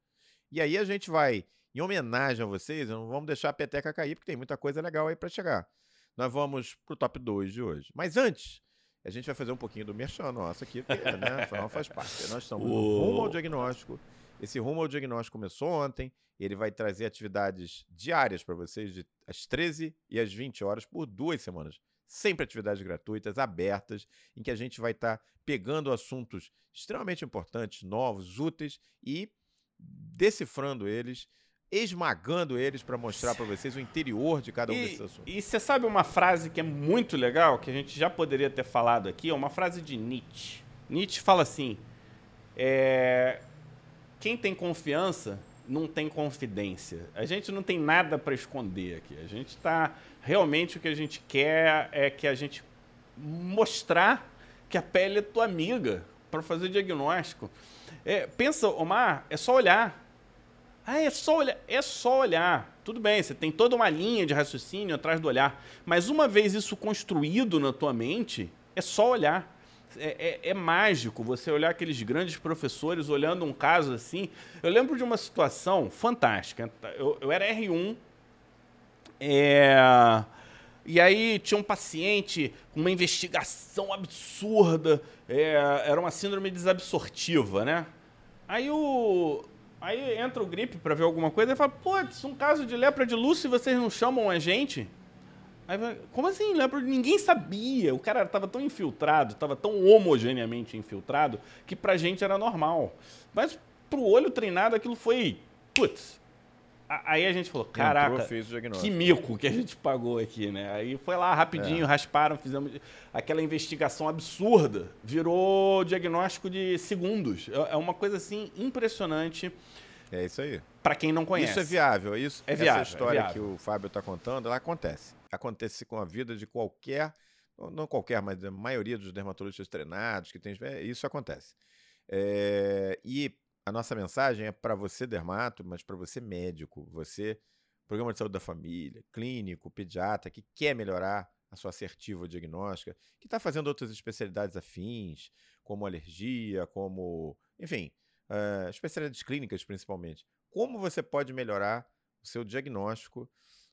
E aí a gente vai, em homenagem a vocês, não vamos deixar a peteca cair, porque tem muita coisa legal aí para chegar. Nós vamos pro top 2 de hoje. Mas antes, a gente vai fazer um pouquinho do merchan nosso aqui, porque, né, afinal faz parte. Nós estamos no rumo ao diagnóstico. Esse rumo ao diagnóstico começou ontem. Ele vai trazer atividades diárias para vocês, de, às 13 e às 20 horas, por duas semanas. Sempre atividades gratuitas, abertas, em que a gente vai estar tá pegando assuntos extremamente importantes, novos, úteis e decifrando eles, esmagando eles para mostrar para vocês o interior de cada um e, desses assuntos. E você sabe uma frase que é muito legal, que a gente já poderia ter falado aqui, é uma frase de Nietzsche. Nietzsche fala assim: é, quem tem confiança não tem confidência. A gente não tem nada para esconder aqui. A gente está realmente o que a gente quer é que a gente mostrar que a pele é tua amiga para fazer diagnóstico. É, pensa, Omar, é só olhar. Ah, é só olhar. É só olhar. Tudo bem, você tem toda uma linha de raciocínio atrás do olhar. Mas uma vez isso construído na tua mente, é só olhar. É, é, é, mágico você olhar aqueles grandes professores olhando um caso assim. Eu lembro de uma situação fantástica. Eu, eu era R1, é, e aí tinha um paciente com uma investigação absurda, é, era uma síndrome desabsortiva, né? Aí o. Aí entra o gripe para ver alguma coisa e fala, putz, um caso de lepra de Lúcio e vocês não chamam a gente? Aí vai, como assim, lepra? Ninguém sabia. O cara estava tão infiltrado, estava tão homogeneamente infiltrado, que pra gente era normal. Mas pro olho treinado aquilo foi, putz, Aí a gente falou, caraca, que mico que a gente pagou aqui, né? Aí foi lá rapidinho, é. rasparam, fizemos aquela investigação absurda, virou diagnóstico de segundos. É, é uma coisa assim impressionante. É isso aí. Para quem não conhece. Isso é viável, isso. É viável. Essa história é viável. que o Fábio está contando, ela acontece. Acontece com a vida de qualquer, não qualquer, mas a maioria dos dermatologistas treinados que tem, isso acontece. É, e a nossa mensagem é para você, dermato, mas para você, médico, você, programa de saúde da família, clínico, pediatra, que quer melhorar a sua assertiva diagnóstica, que está fazendo outras especialidades afins, como alergia, como, enfim, uh, especialidades clínicas principalmente. Como você pode melhorar o seu diagnóstico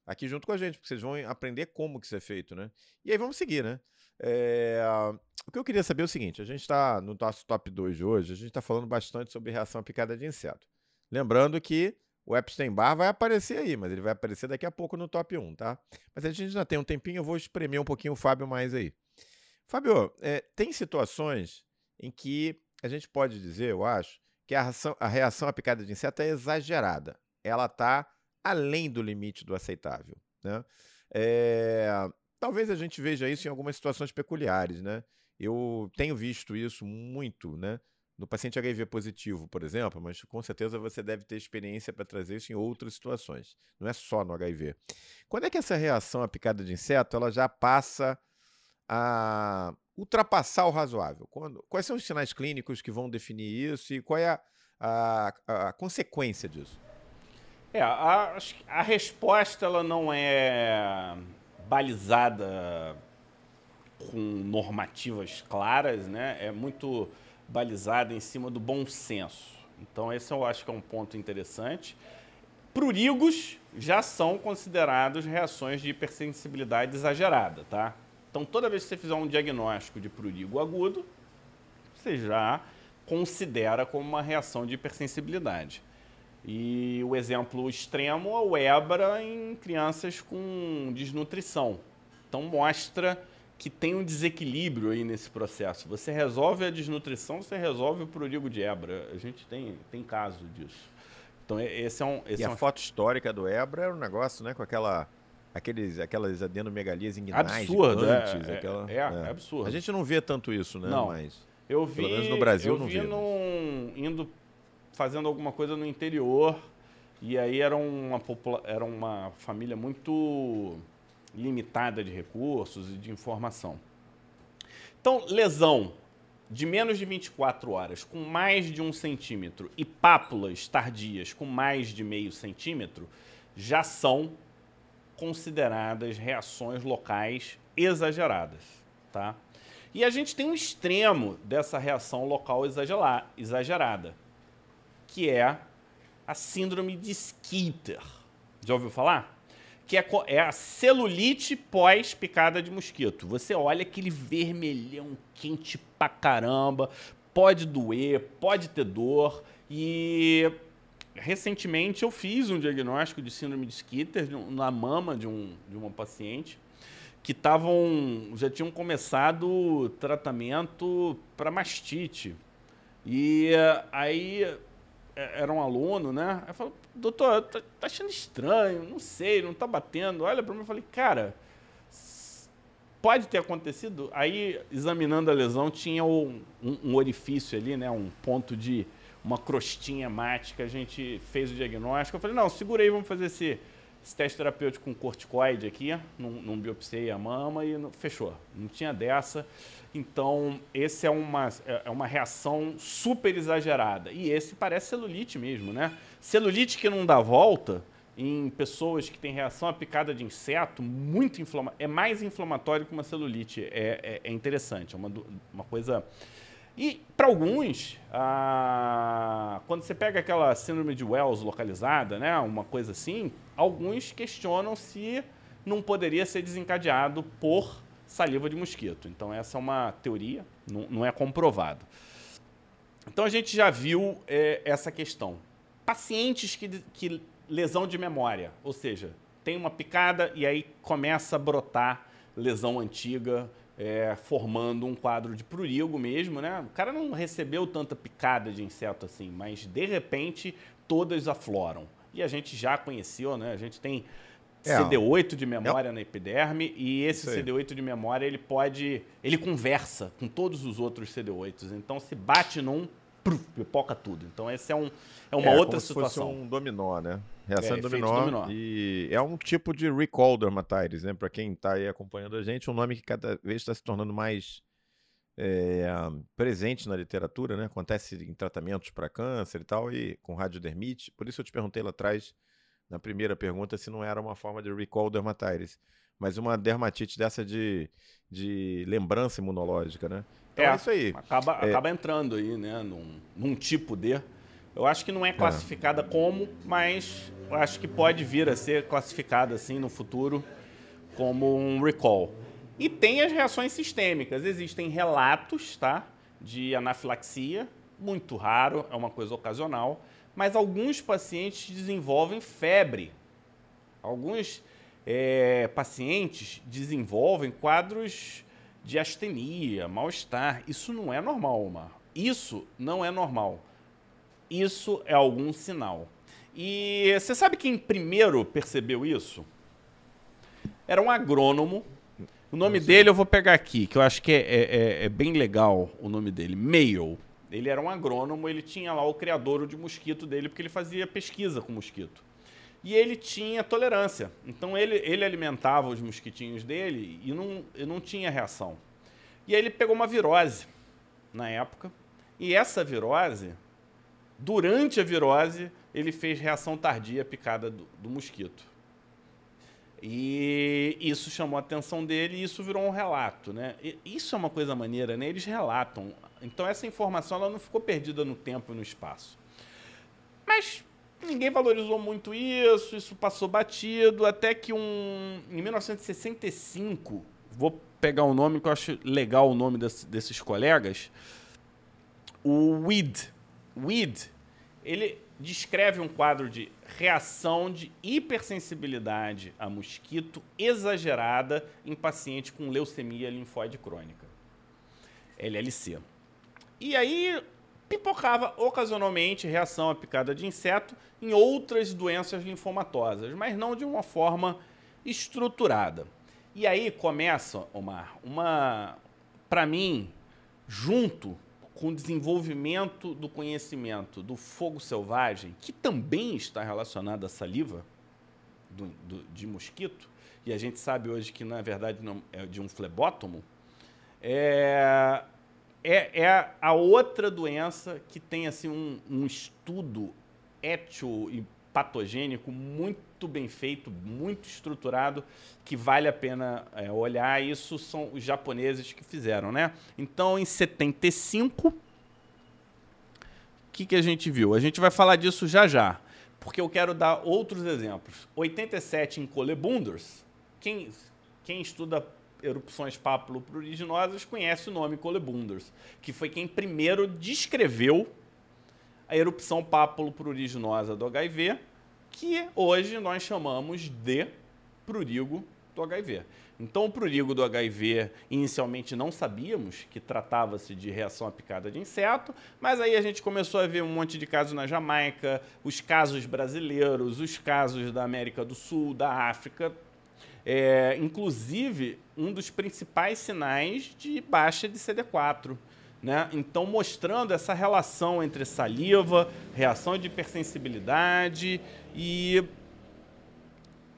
aqui junto com a gente, porque vocês vão aprender como que isso é feito, né? E aí vamos seguir, né? É, o que eu queria saber é o seguinte: a gente está no nosso top 2 de hoje, a gente está falando bastante sobre reação à picada de inseto. Lembrando que o Epstein-Barr vai aparecer aí, mas ele vai aparecer daqui a pouco no top 1, tá? Mas a gente já tem um tempinho, eu vou espremer um pouquinho o Fábio mais aí. Fábio, é, tem situações em que a gente pode dizer, eu acho, que a reação, a reação à picada de inseto é exagerada. Ela está além do limite do aceitável. Né? É, talvez a gente veja isso em algumas situações peculiares. Né? Eu tenho visto isso muito, né? No paciente HIV positivo, por exemplo, mas com certeza você deve ter experiência para trazer isso em outras situações. Não é só no HIV. Quando é que essa reação à picada de inseto ela já passa a ultrapassar o razoável? Quando, quais são os sinais clínicos que vão definir isso e qual é a, a, a consequência disso? É, a, a resposta ela não é balizada com normativas claras, né? É muito balizada em cima do bom senso. Então esse eu acho que é um ponto interessante. Prurigos já são considerados reações de hipersensibilidade exagerada, tá? Então toda vez que você fizer um diagnóstico de prurigo agudo, você já considera como uma reação de hipersensibilidade. E o exemplo extremo é o EBRA em crianças com desnutrição. Então mostra que tem um desequilíbrio aí nesse processo. Você resolve a desnutrição, você resolve o prurigo de EBRA. A gente tem, tem caso disso. Então esse é um... Esse e é a foto histórica do EBRA era um negócio, né, com aquela... Aqueles, aquelas adenomegalias inguinais absurdo, gigantes. É, aquela, é, é, é, absurdo. A gente não vê tanto isso, né? Não. Mas, eu vi, pelo menos no Brasil eu não vi. Num, indo fazendo alguma coisa no interior. E aí era uma, era uma família muito limitada de recursos e de informação. Então, lesão de menos de 24 horas com mais de um centímetro e pápulas tardias com mais de meio centímetro já são consideradas reações locais exageradas, tá? E a gente tem um extremo dessa reação local exagerada, que é a síndrome de Skeeter. Já ouviu falar? Que é, é a celulite pós-picada de mosquito. Você olha aquele vermelhão quente pra caramba, pode doer, pode ter dor. E recentemente eu fiz um diagnóstico de síndrome de Skeeter na mama de, um, de uma paciente que estavam já tinham começado tratamento para mastite. E aí é, era um aluno, né? Aí falou, doutor, tá, tá, achando estranho, não sei, não tá batendo. Olha para mim e falei, cara, pode ter acontecido. Aí, examinando a lesão, tinha um, um, orifício ali, né? Um ponto de uma crostinha mática. A gente fez o diagnóstico. Eu falei, não, segura aí, vamos fazer esse esse teste terapêutico com corticoide aqui, não, não biopsiei a mama e fechou. Não tinha dessa. Então, esse é uma, é, é uma reação super exagerada. E esse parece celulite mesmo, né? Celulite que não dá volta em pessoas que têm reação à picada de inseto, muito inflama é mais inflamatório que uma celulite. É, é, é interessante, é uma, uma coisa e para alguns, quando você pega aquela síndrome de Wells localizada, né, uma coisa assim, alguns questionam se não poderia ser desencadeado por saliva de mosquito. Então essa é uma teoria, não, não é comprovado. Então a gente já viu é, essa questão. Pacientes que, que lesão de memória, ou seja, tem uma picada e aí começa a brotar lesão antiga, é, formando um quadro de prurigo mesmo, né? O cara não recebeu tanta picada de inseto assim, mas de repente todas afloram. E a gente já conheceu, né? A gente tem é, CD8 de memória é. na epiderme e esse CD8 de memória ele pode, ele conversa com todos os outros CD8s. Então se bate num, pruf, pipoca tudo. Então esse é um é uma é, outra como situação. Se fosse um dominó, né? Reação é, dominó, dominó, E é um tipo de recall dermatitis, né? Para quem está aí acompanhando a gente, um nome que cada vez está se tornando mais é, presente na literatura, né? Acontece em tratamentos para câncer e tal, e com radiodermite. Por isso eu te perguntei lá atrás, na primeira pergunta, se não era uma forma de recall dermatitis, mas uma dermatite dessa de, de lembrança imunológica, né? Então é, é isso aí. Acaba, é, acaba entrando aí, né? Num, num tipo de. Eu acho que não é, é. classificada como, mas acho que pode vir a ser classificada assim no futuro como um recall. E tem as reações sistêmicas. Existem relatos, tá, de anafilaxia, muito raro, é uma coisa ocasional, mas alguns pacientes desenvolvem febre. Alguns é, pacientes desenvolvem quadros de astenia, mal-estar. Isso não é normal, Omar. Isso não é normal isso é algum sinal. E você sabe quem primeiro percebeu isso? Era um agrônomo. O nome dele eu vou pegar aqui, que eu acho que é, é, é, é bem legal o nome dele. Mayo. Ele era um agrônomo, ele tinha lá o criador de mosquito dele, porque ele fazia pesquisa com mosquito. E ele tinha tolerância. Então ele, ele alimentava os mosquitinhos dele e não, e não tinha reação. E aí ele pegou uma virose na época. E essa virose Durante a virose, ele fez reação tardia à picada do, do mosquito. E isso chamou a atenção dele e isso virou um relato, né? E isso é uma coisa maneira, né? Eles relatam. Então essa informação ela não ficou perdida no tempo e no espaço. Mas ninguém valorizou muito isso, isso passou batido, até que um em 1965, vou pegar o um nome que eu acho legal o nome desse, desses colegas, o Weed, Weed, ele descreve um quadro de reação de hipersensibilidade a mosquito exagerada em paciente com leucemia linfóide crônica, LLC. E aí pipocava ocasionalmente reação à picada de inseto em outras doenças linfomatosas, mas não de uma forma estruturada. E aí começa, Omar, uma, para mim, junto com o desenvolvimento do conhecimento do fogo selvagem, que também está relacionado à saliva do, do, de mosquito, e a gente sabe hoje que na verdade não é de um flebótomo, é, é, é a outra doença que tem assim um, um estudo étio e patogênico muito bem feito, muito estruturado, que vale a pena é, olhar. Isso são os japoneses que fizeram, né? Então, em 75, o que, que a gente viu? A gente vai falar disso já já, porque eu quero dar outros exemplos. 87 em Colebunders, quem, quem estuda erupções papilo-pruriginosas conhece o nome Colebunders, que foi quem primeiro descreveu a erupção pápulo-pruriginosa do HIV, que hoje nós chamamos de prurigo do HIV. Então, o prurigo do HIV, inicialmente não sabíamos que tratava-se de reação à picada de inseto, mas aí a gente começou a ver um monte de casos na Jamaica, os casos brasileiros, os casos da América do Sul, da África, é, inclusive um dos principais sinais de baixa de CD4. Né? Então, mostrando essa relação entre saliva, reação de hipersensibilidade e.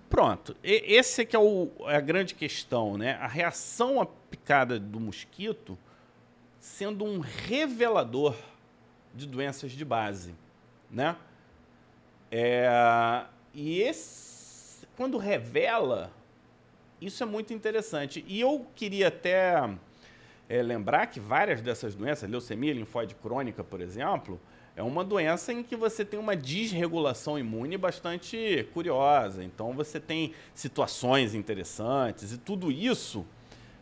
Pronto. E, esse é que é, o, é a grande questão, né? A reação à picada do mosquito sendo um revelador de doenças de base, né? É, e esse, quando revela, isso é muito interessante. E eu queria até é, lembrar que várias dessas doenças, leucemia linfóide crônica, por exemplo, é uma doença em que você tem uma desregulação imune bastante curiosa. Então você tem situações interessantes e tudo isso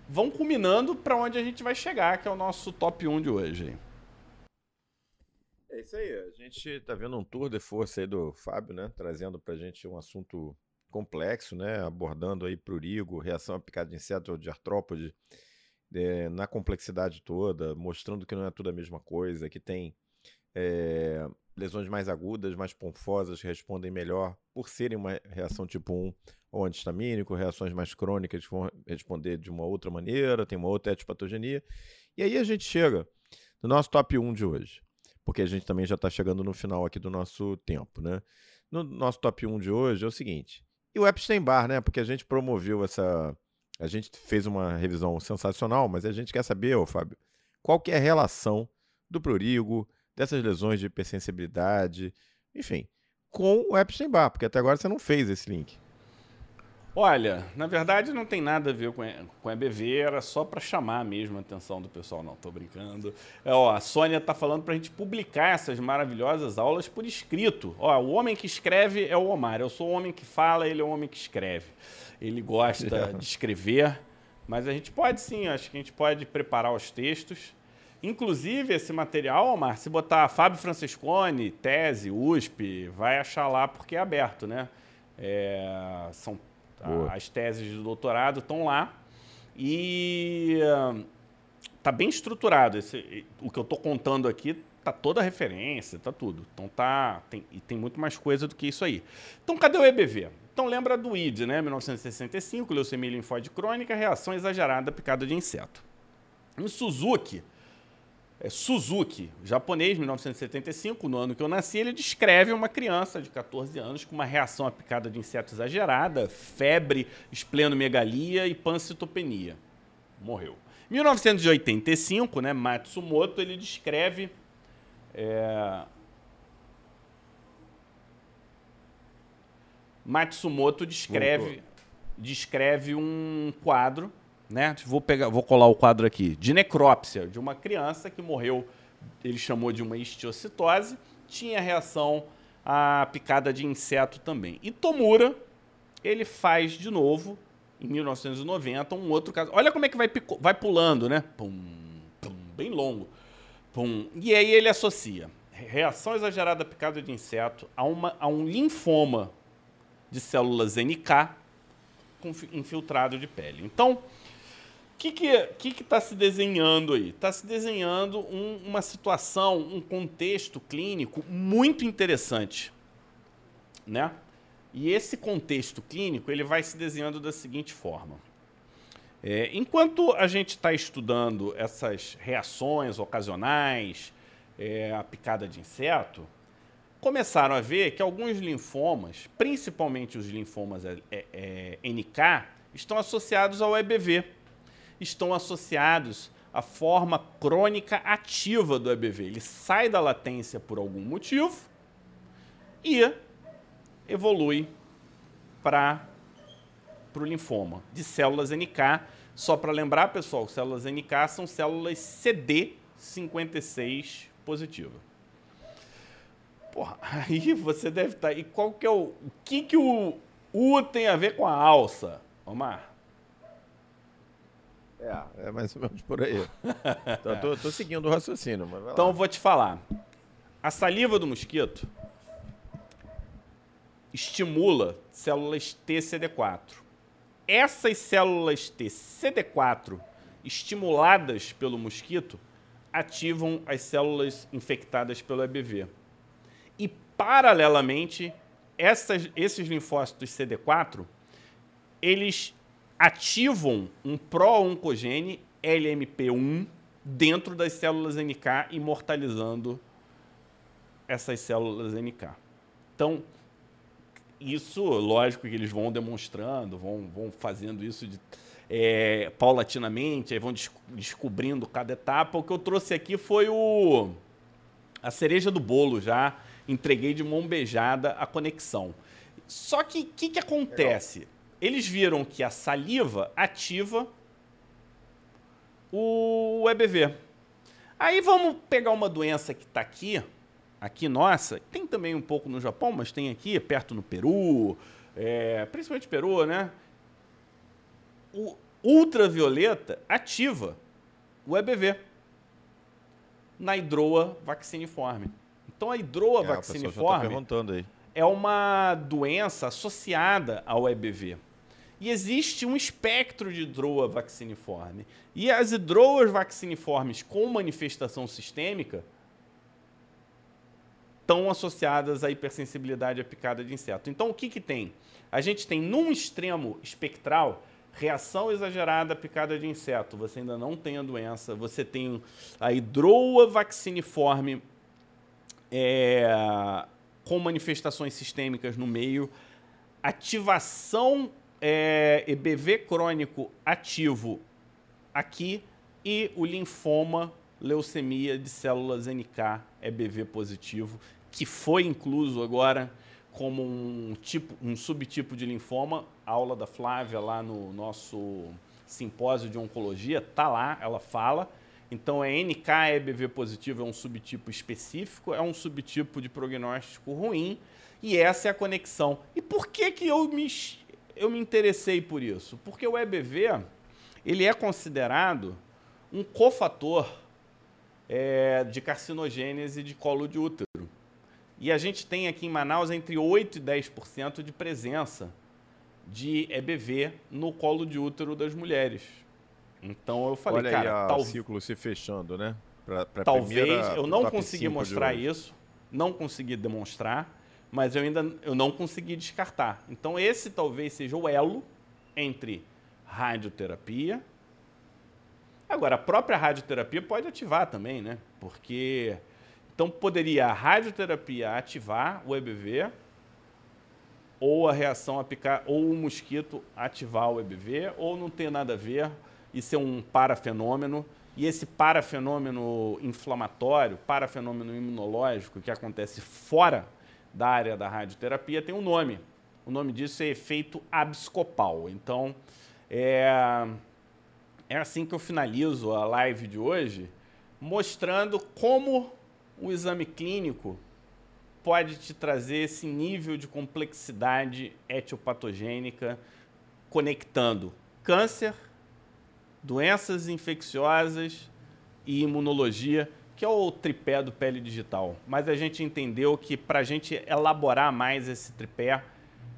vão culminando para onde a gente vai chegar, que é o nosso top 1 de hoje. É isso aí, a gente está vendo um tour de força aí do Fábio, né? Trazendo para a gente um assunto complexo, né? Abordando aí prurigo, reação à picada de inseto ou de artrópode, é, na complexidade toda, mostrando que não é tudo a mesma coisa, que tem é, lesões mais agudas, mais ponfosas, que respondem melhor por serem uma reação tipo 1 ou antistamínico, reações mais crônicas vão responder de uma outra maneira, tem uma outra etiopatogenia. E aí a gente chega no nosso top 1 de hoje, porque a gente também já está chegando no final aqui do nosso tempo, né? No nosso top 1 de hoje é o seguinte, e o Epstein-Barr, né? Porque a gente promoveu essa a gente fez uma revisão sensacional, mas a gente quer saber, ô Fábio, qual que é a relação do prurigo, dessas lesões de hipersensibilidade, enfim, com o Epstein-Barr, porque até agora você não fez esse link. Olha, na verdade não tem nada a ver com, com EBV, era só para chamar mesmo a atenção do pessoal. Não, estou brincando. É, ó, a Sônia está falando para a gente publicar essas maravilhosas aulas por escrito. Ó, o homem que escreve é o Omar, eu sou o homem que fala, ele é o homem que escreve ele gosta de escrever, mas a gente pode sim, acho que a gente pode preparar os textos. Inclusive, esse material, Omar, se botar Fábio Francescone, tese, USP, vai achar lá porque é aberto, né? É, são as teses de doutorado estão lá e tá bem estruturado. Esse, o que eu estou contando aqui tá toda a referência, tá tudo. Então tá tem, e tem muito mais coisa do que isso aí. Então cadê o EBV? Então lembra do ID, né? 1965, leucemia linfóide crônica, reação exagerada picada de inseto. Em Suzuki, Suzuki, japonês, 1975, no ano que eu nasci, ele descreve uma criança de 14 anos com uma reação à picada de inseto exagerada, febre, esplenomegalia e pancitopenia. Morreu. 1985, né, Matsumoto, ele descreve é, Matsumoto descreve, descreve um quadro, né? Vou pegar, vou colar o quadro aqui, de necrópsia de uma criança que morreu, ele chamou de uma histiocitose, tinha reação à picada de inseto também. E Tomura, ele faz de novo, em 1990, um outro caso. Olha como é que vai, vai pulando, né? Pum, pum, bem longo. Pum. E aí ele associa reação exagerada à picada de inseto a, uma, a um linfoma de células NK infiltrado de pele. Então, que está que, que tá se desenhando aí? Está se desenhando um, uma situação, um contexto clínico muito interessante. Né? E esse contexto clínico ele vai se desenhando da seguinte forma. É, enquanto a gente está estudando essas reações ocasionais, é, a picada de inseto, começaram a ver que alguns linfomas, principalmente os linfomas é, é, NK, estão associados ao EBV, estão associados a forma crônica ativa do EBV. Ele sai da latência por algum motivo e evolui para o linfoma de células NK. Só para lembrar, pessoal, células NK são células CD56 positivas. Porra, aí você deve estar. Tá, e qual que é o. O que, que o U tem a ver com a alça, Omar? É, é mais ou menos por aí. então, tô, tô seguindo o raciocínio. então, vou te falar. A saliva do mosquito estimula células T CD4. Essas células T CD4 estimuladas pelo mosquito ativam as células infectadas pelo EBV. E, paralelamente, essas, esses linfócitos CD4, eles ativam um pró-oncogene LMP1 dentro das células NK, imortalizando essas células NK. Então, isso, lógico que eles vão demonstrando, vão, vão fazendo isso de, é, paulatinamente, aí vão des descobrindo cada etapa. O que eu trouxe aqui foi o a cereja do bolo já, entreguei de mão beijada a conexão. Só que o que, que acontece? Eles viram que a saliva ativa o EBV. Aí vamos pegar uma doença que está aqui, aqui nossa, tem também um pouco no Japão, mas tem aqui, perto no Peru, é, principalmente Peru, né? O ultravioleta ativa o EBV na hidroa vacciniforme. Então a hidroa é, vacciniforme é uma doença associada ao EBV. E existe um espectro de hidroa vacciniforme. E as hidroas vacciniformes com manifestação sistêmica estão associadas à hipersensibilidade à picada de inseto. Então, o que, que tem? A gente tem, num extremo espectral, reação exagerada à picada de inseto. Você ainda não tem a doença. Você tem a hidroa vacciniforme é, com manifestações sistêmicas no meio, ativação é, EBV crônico ativo aqui e o linfoma leucemia de células NK EBV positivo, que foi incluso agora como um tipo, um subtipo de linfoma. A aula da Flávia lá no nosso simpósio de oncologia tá lá, ela fala. Então é NK EBV positivo, é um subtipo específico, é um subtipo de prognóstico ruim e essa é a conexão. E por que que eu me eu me interessei por isso? Porque o EBV ele é considerado um cofator é, de carcinogênese de colo de útero. E a gente tem aqui em Manaus entre 8% e 10% de presença de EBV no colo de útero das mulheres. Então eu falei, Olha cara, aí tal... o ciclo se fechando, né? Pra, pra talvez eu não consegui mostrar isso, não consegui demonstrar, mas eu ainda eu não consegui descartar. Então esse talvez seja o elo entre radioterapia. Agora, a própria radioterapia pode ativar também, né? Porque então poderia a radioterapia ativar o EBV ou a reação a picar ou o mosquito ativar o EBV ou não ter nada a ver e ser um parafenômeno. E esse parafenômeno inflamatório, parafenômeno imunológico que acontece fora da área da radioterapia tem um nome. O nome disso é efeito abscopal. Então, é, é assim que eu finalizo a live de hoje, mostrando como o exame clínico pode te trazer esse nível de complexidade etiopatogênica, conectando câncer, doenças infecciosas e imunologia que é o tripé do Pele Digital. Mas a gente entendeu que para a gente elaborar mais esse tripé,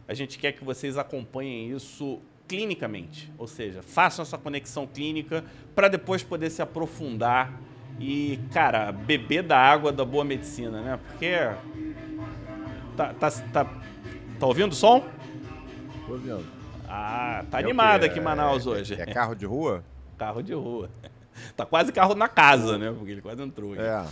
a gente quer que vocês acompanhem isso clinicamente, ou seja, façam essa conexão clínica para depois poder se aprofundar e, cara, beber da água da boa medicina, né? Porque tá, tá, tá, tá ouvindo o som? Tô ouvindo. Ah, tá é animado aqui em Manaus é, hoje. É carro de rua? carro de rua. Tá quase carro na casa, né? Porque ele quase entrou. É.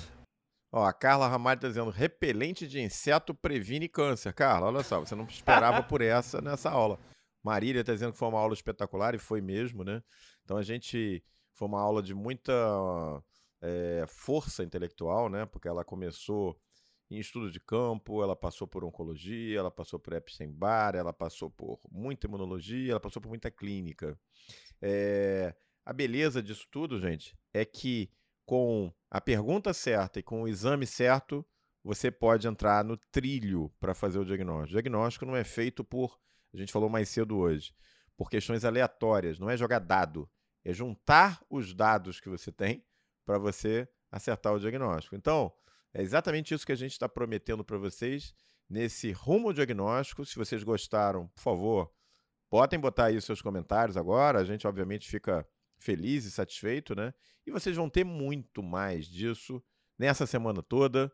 Ó, a Carla Ramalho tá dizendo: repelente de inseto previne câncer. Carla, olha só, você não esperava por essa nessa aula. Marília tá dizendo que foi uma aula espetacular e foi mesmo, né? Então a gente Foi uma aula de muita é, força intelectual, né? Porque ela começou em estudo de campo, ela passou por oncologia, ela passou por Epstein-Barr, ela passou por muita imunologia, ela passou por muita clínica. É, a beleza disso tudo, gente, é que com a pergunta certa e com o exame certo, você pode entrar no trilho para fazer o diagnóstico. O diagnóstico não é feito por, a gente falou mais cedo hoje, por questões aleatórias, não é jogar dado, é juntar os dados que você tem para você acertar o diagnóstico. Então, é exatamente isso que a gente está prometendo para vocês nesse rumo diagnóstico. Se vocês gostaram, por favor, podem botar aí seus comentários agora. A gente, obviamente, fica feliz e satisfeito, né? E vocês vão ter muito mais disso nessa semana toda,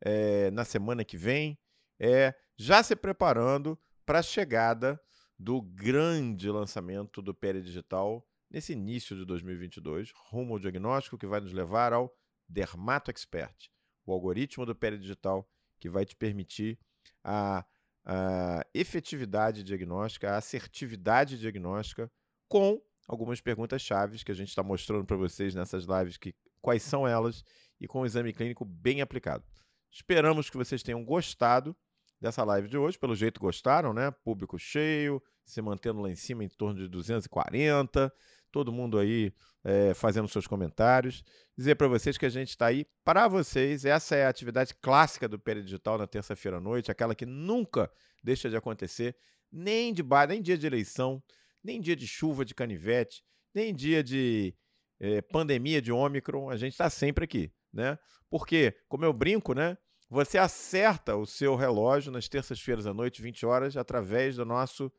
é, na semana que vem, é, já se preparando para a chegada do grande lançamento do Pere Digital nesse início de 2022, rumo ao diagnóstico que vai nos levar ao Dermato Expert, o algoritmo do Pere Digital que vai te permitir a, a efetividade diagnóstica, a assertividade diagnóstica com algumas perguntas chaves que a gente está mostrando para vocês nessas lives, que, quais são elas, e com o exame clínico bem aplicado. Esperamos que vocês tenham gostado dessa live de hoje. Pelo jeito gostaram, né? Público cheio, se mantendo lá em cima em torno de 240 todo mundo aí é, fazendo seus comentários. Dizer para vocês que a gente está aí para vocês. Essa é a atividade clássica do Digital na terça-feira à noite, aquela que nunca deixa de acontecer, nem de bar, nem dia de eleição, nem dia de chuva de canivete, nem dia de é, pandemia de Ômicron. A gente está sempre aqui, né? Porque, como eu brinco, né? Você acerta o seu relógio nas terças-feiras à noite, 20 horas, através do nosso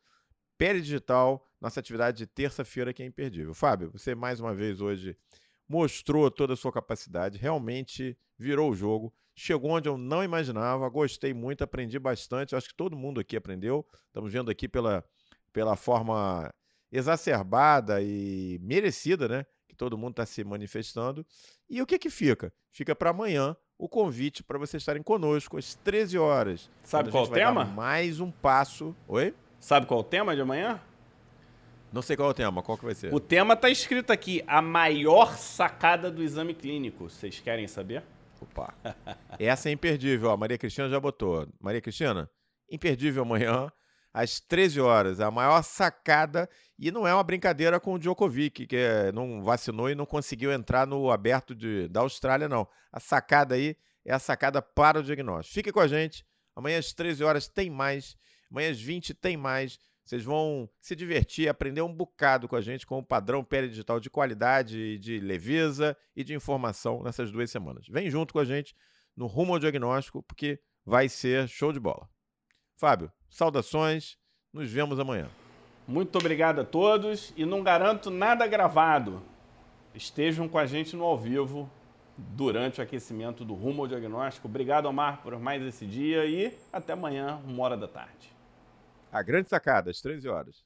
Digital nossa atividade de terça-feira que é imperdível. Fábio, você mais uma vez hoje mostrou toda a sua capacidade, realmente virou o jogo, chegou onde eu não imaginava, gostei muito, aprendi bastante, acho que todo mundo aqui aprendeu. Estamos vendo aqui pela, pela forma exacerbada e merecida, né? Que todo mundo está se manifestando. E o que que fica? Fica para amanhã o convite para vocês estarem conosco às 13 horas. Sabe qual o tema? mais um passo. Oi? Sabe qual o tema de amanhã? Não sei qual é o tema, qual que vai ser? O tema tá escrito aqui, a maior sacada do exame clínico. Vocês querem saber? Opa. Essa é imperdível, ó. Maria Cristina já botou. Maria Cristina, imperdível amanhã, às 13 horas. A maior sacada. E não é uma brincadeira com o Djokovic, que não vacinou e não conseguiu entrar no aberto de, da Austrália, não. A sacada aí é a sacada para o diagnóstico. Fique com a gente. Amanhã às 13 horas tem mais. Amanhã às 20 tem mais. Vocês vão se divertir, aprender um bocado com a gente com o padrão Pele Digital de qualidade, de leveza e de informação nessas duas semanas. Vem junto com a gente no rumo ao diagnóstico, porque vai ser show de bola. Fábio, saudações, nos vemos amanhã. Muito obrigado a todos e não garanto nada gravado. Estejam com a gente no ao vivo durante o aquecimento do rumo ao diagnóstico. Obrigado, Omar, por mais esse dia e até amanhã, uma hora da tarde. A grande sacada, às 13 horas.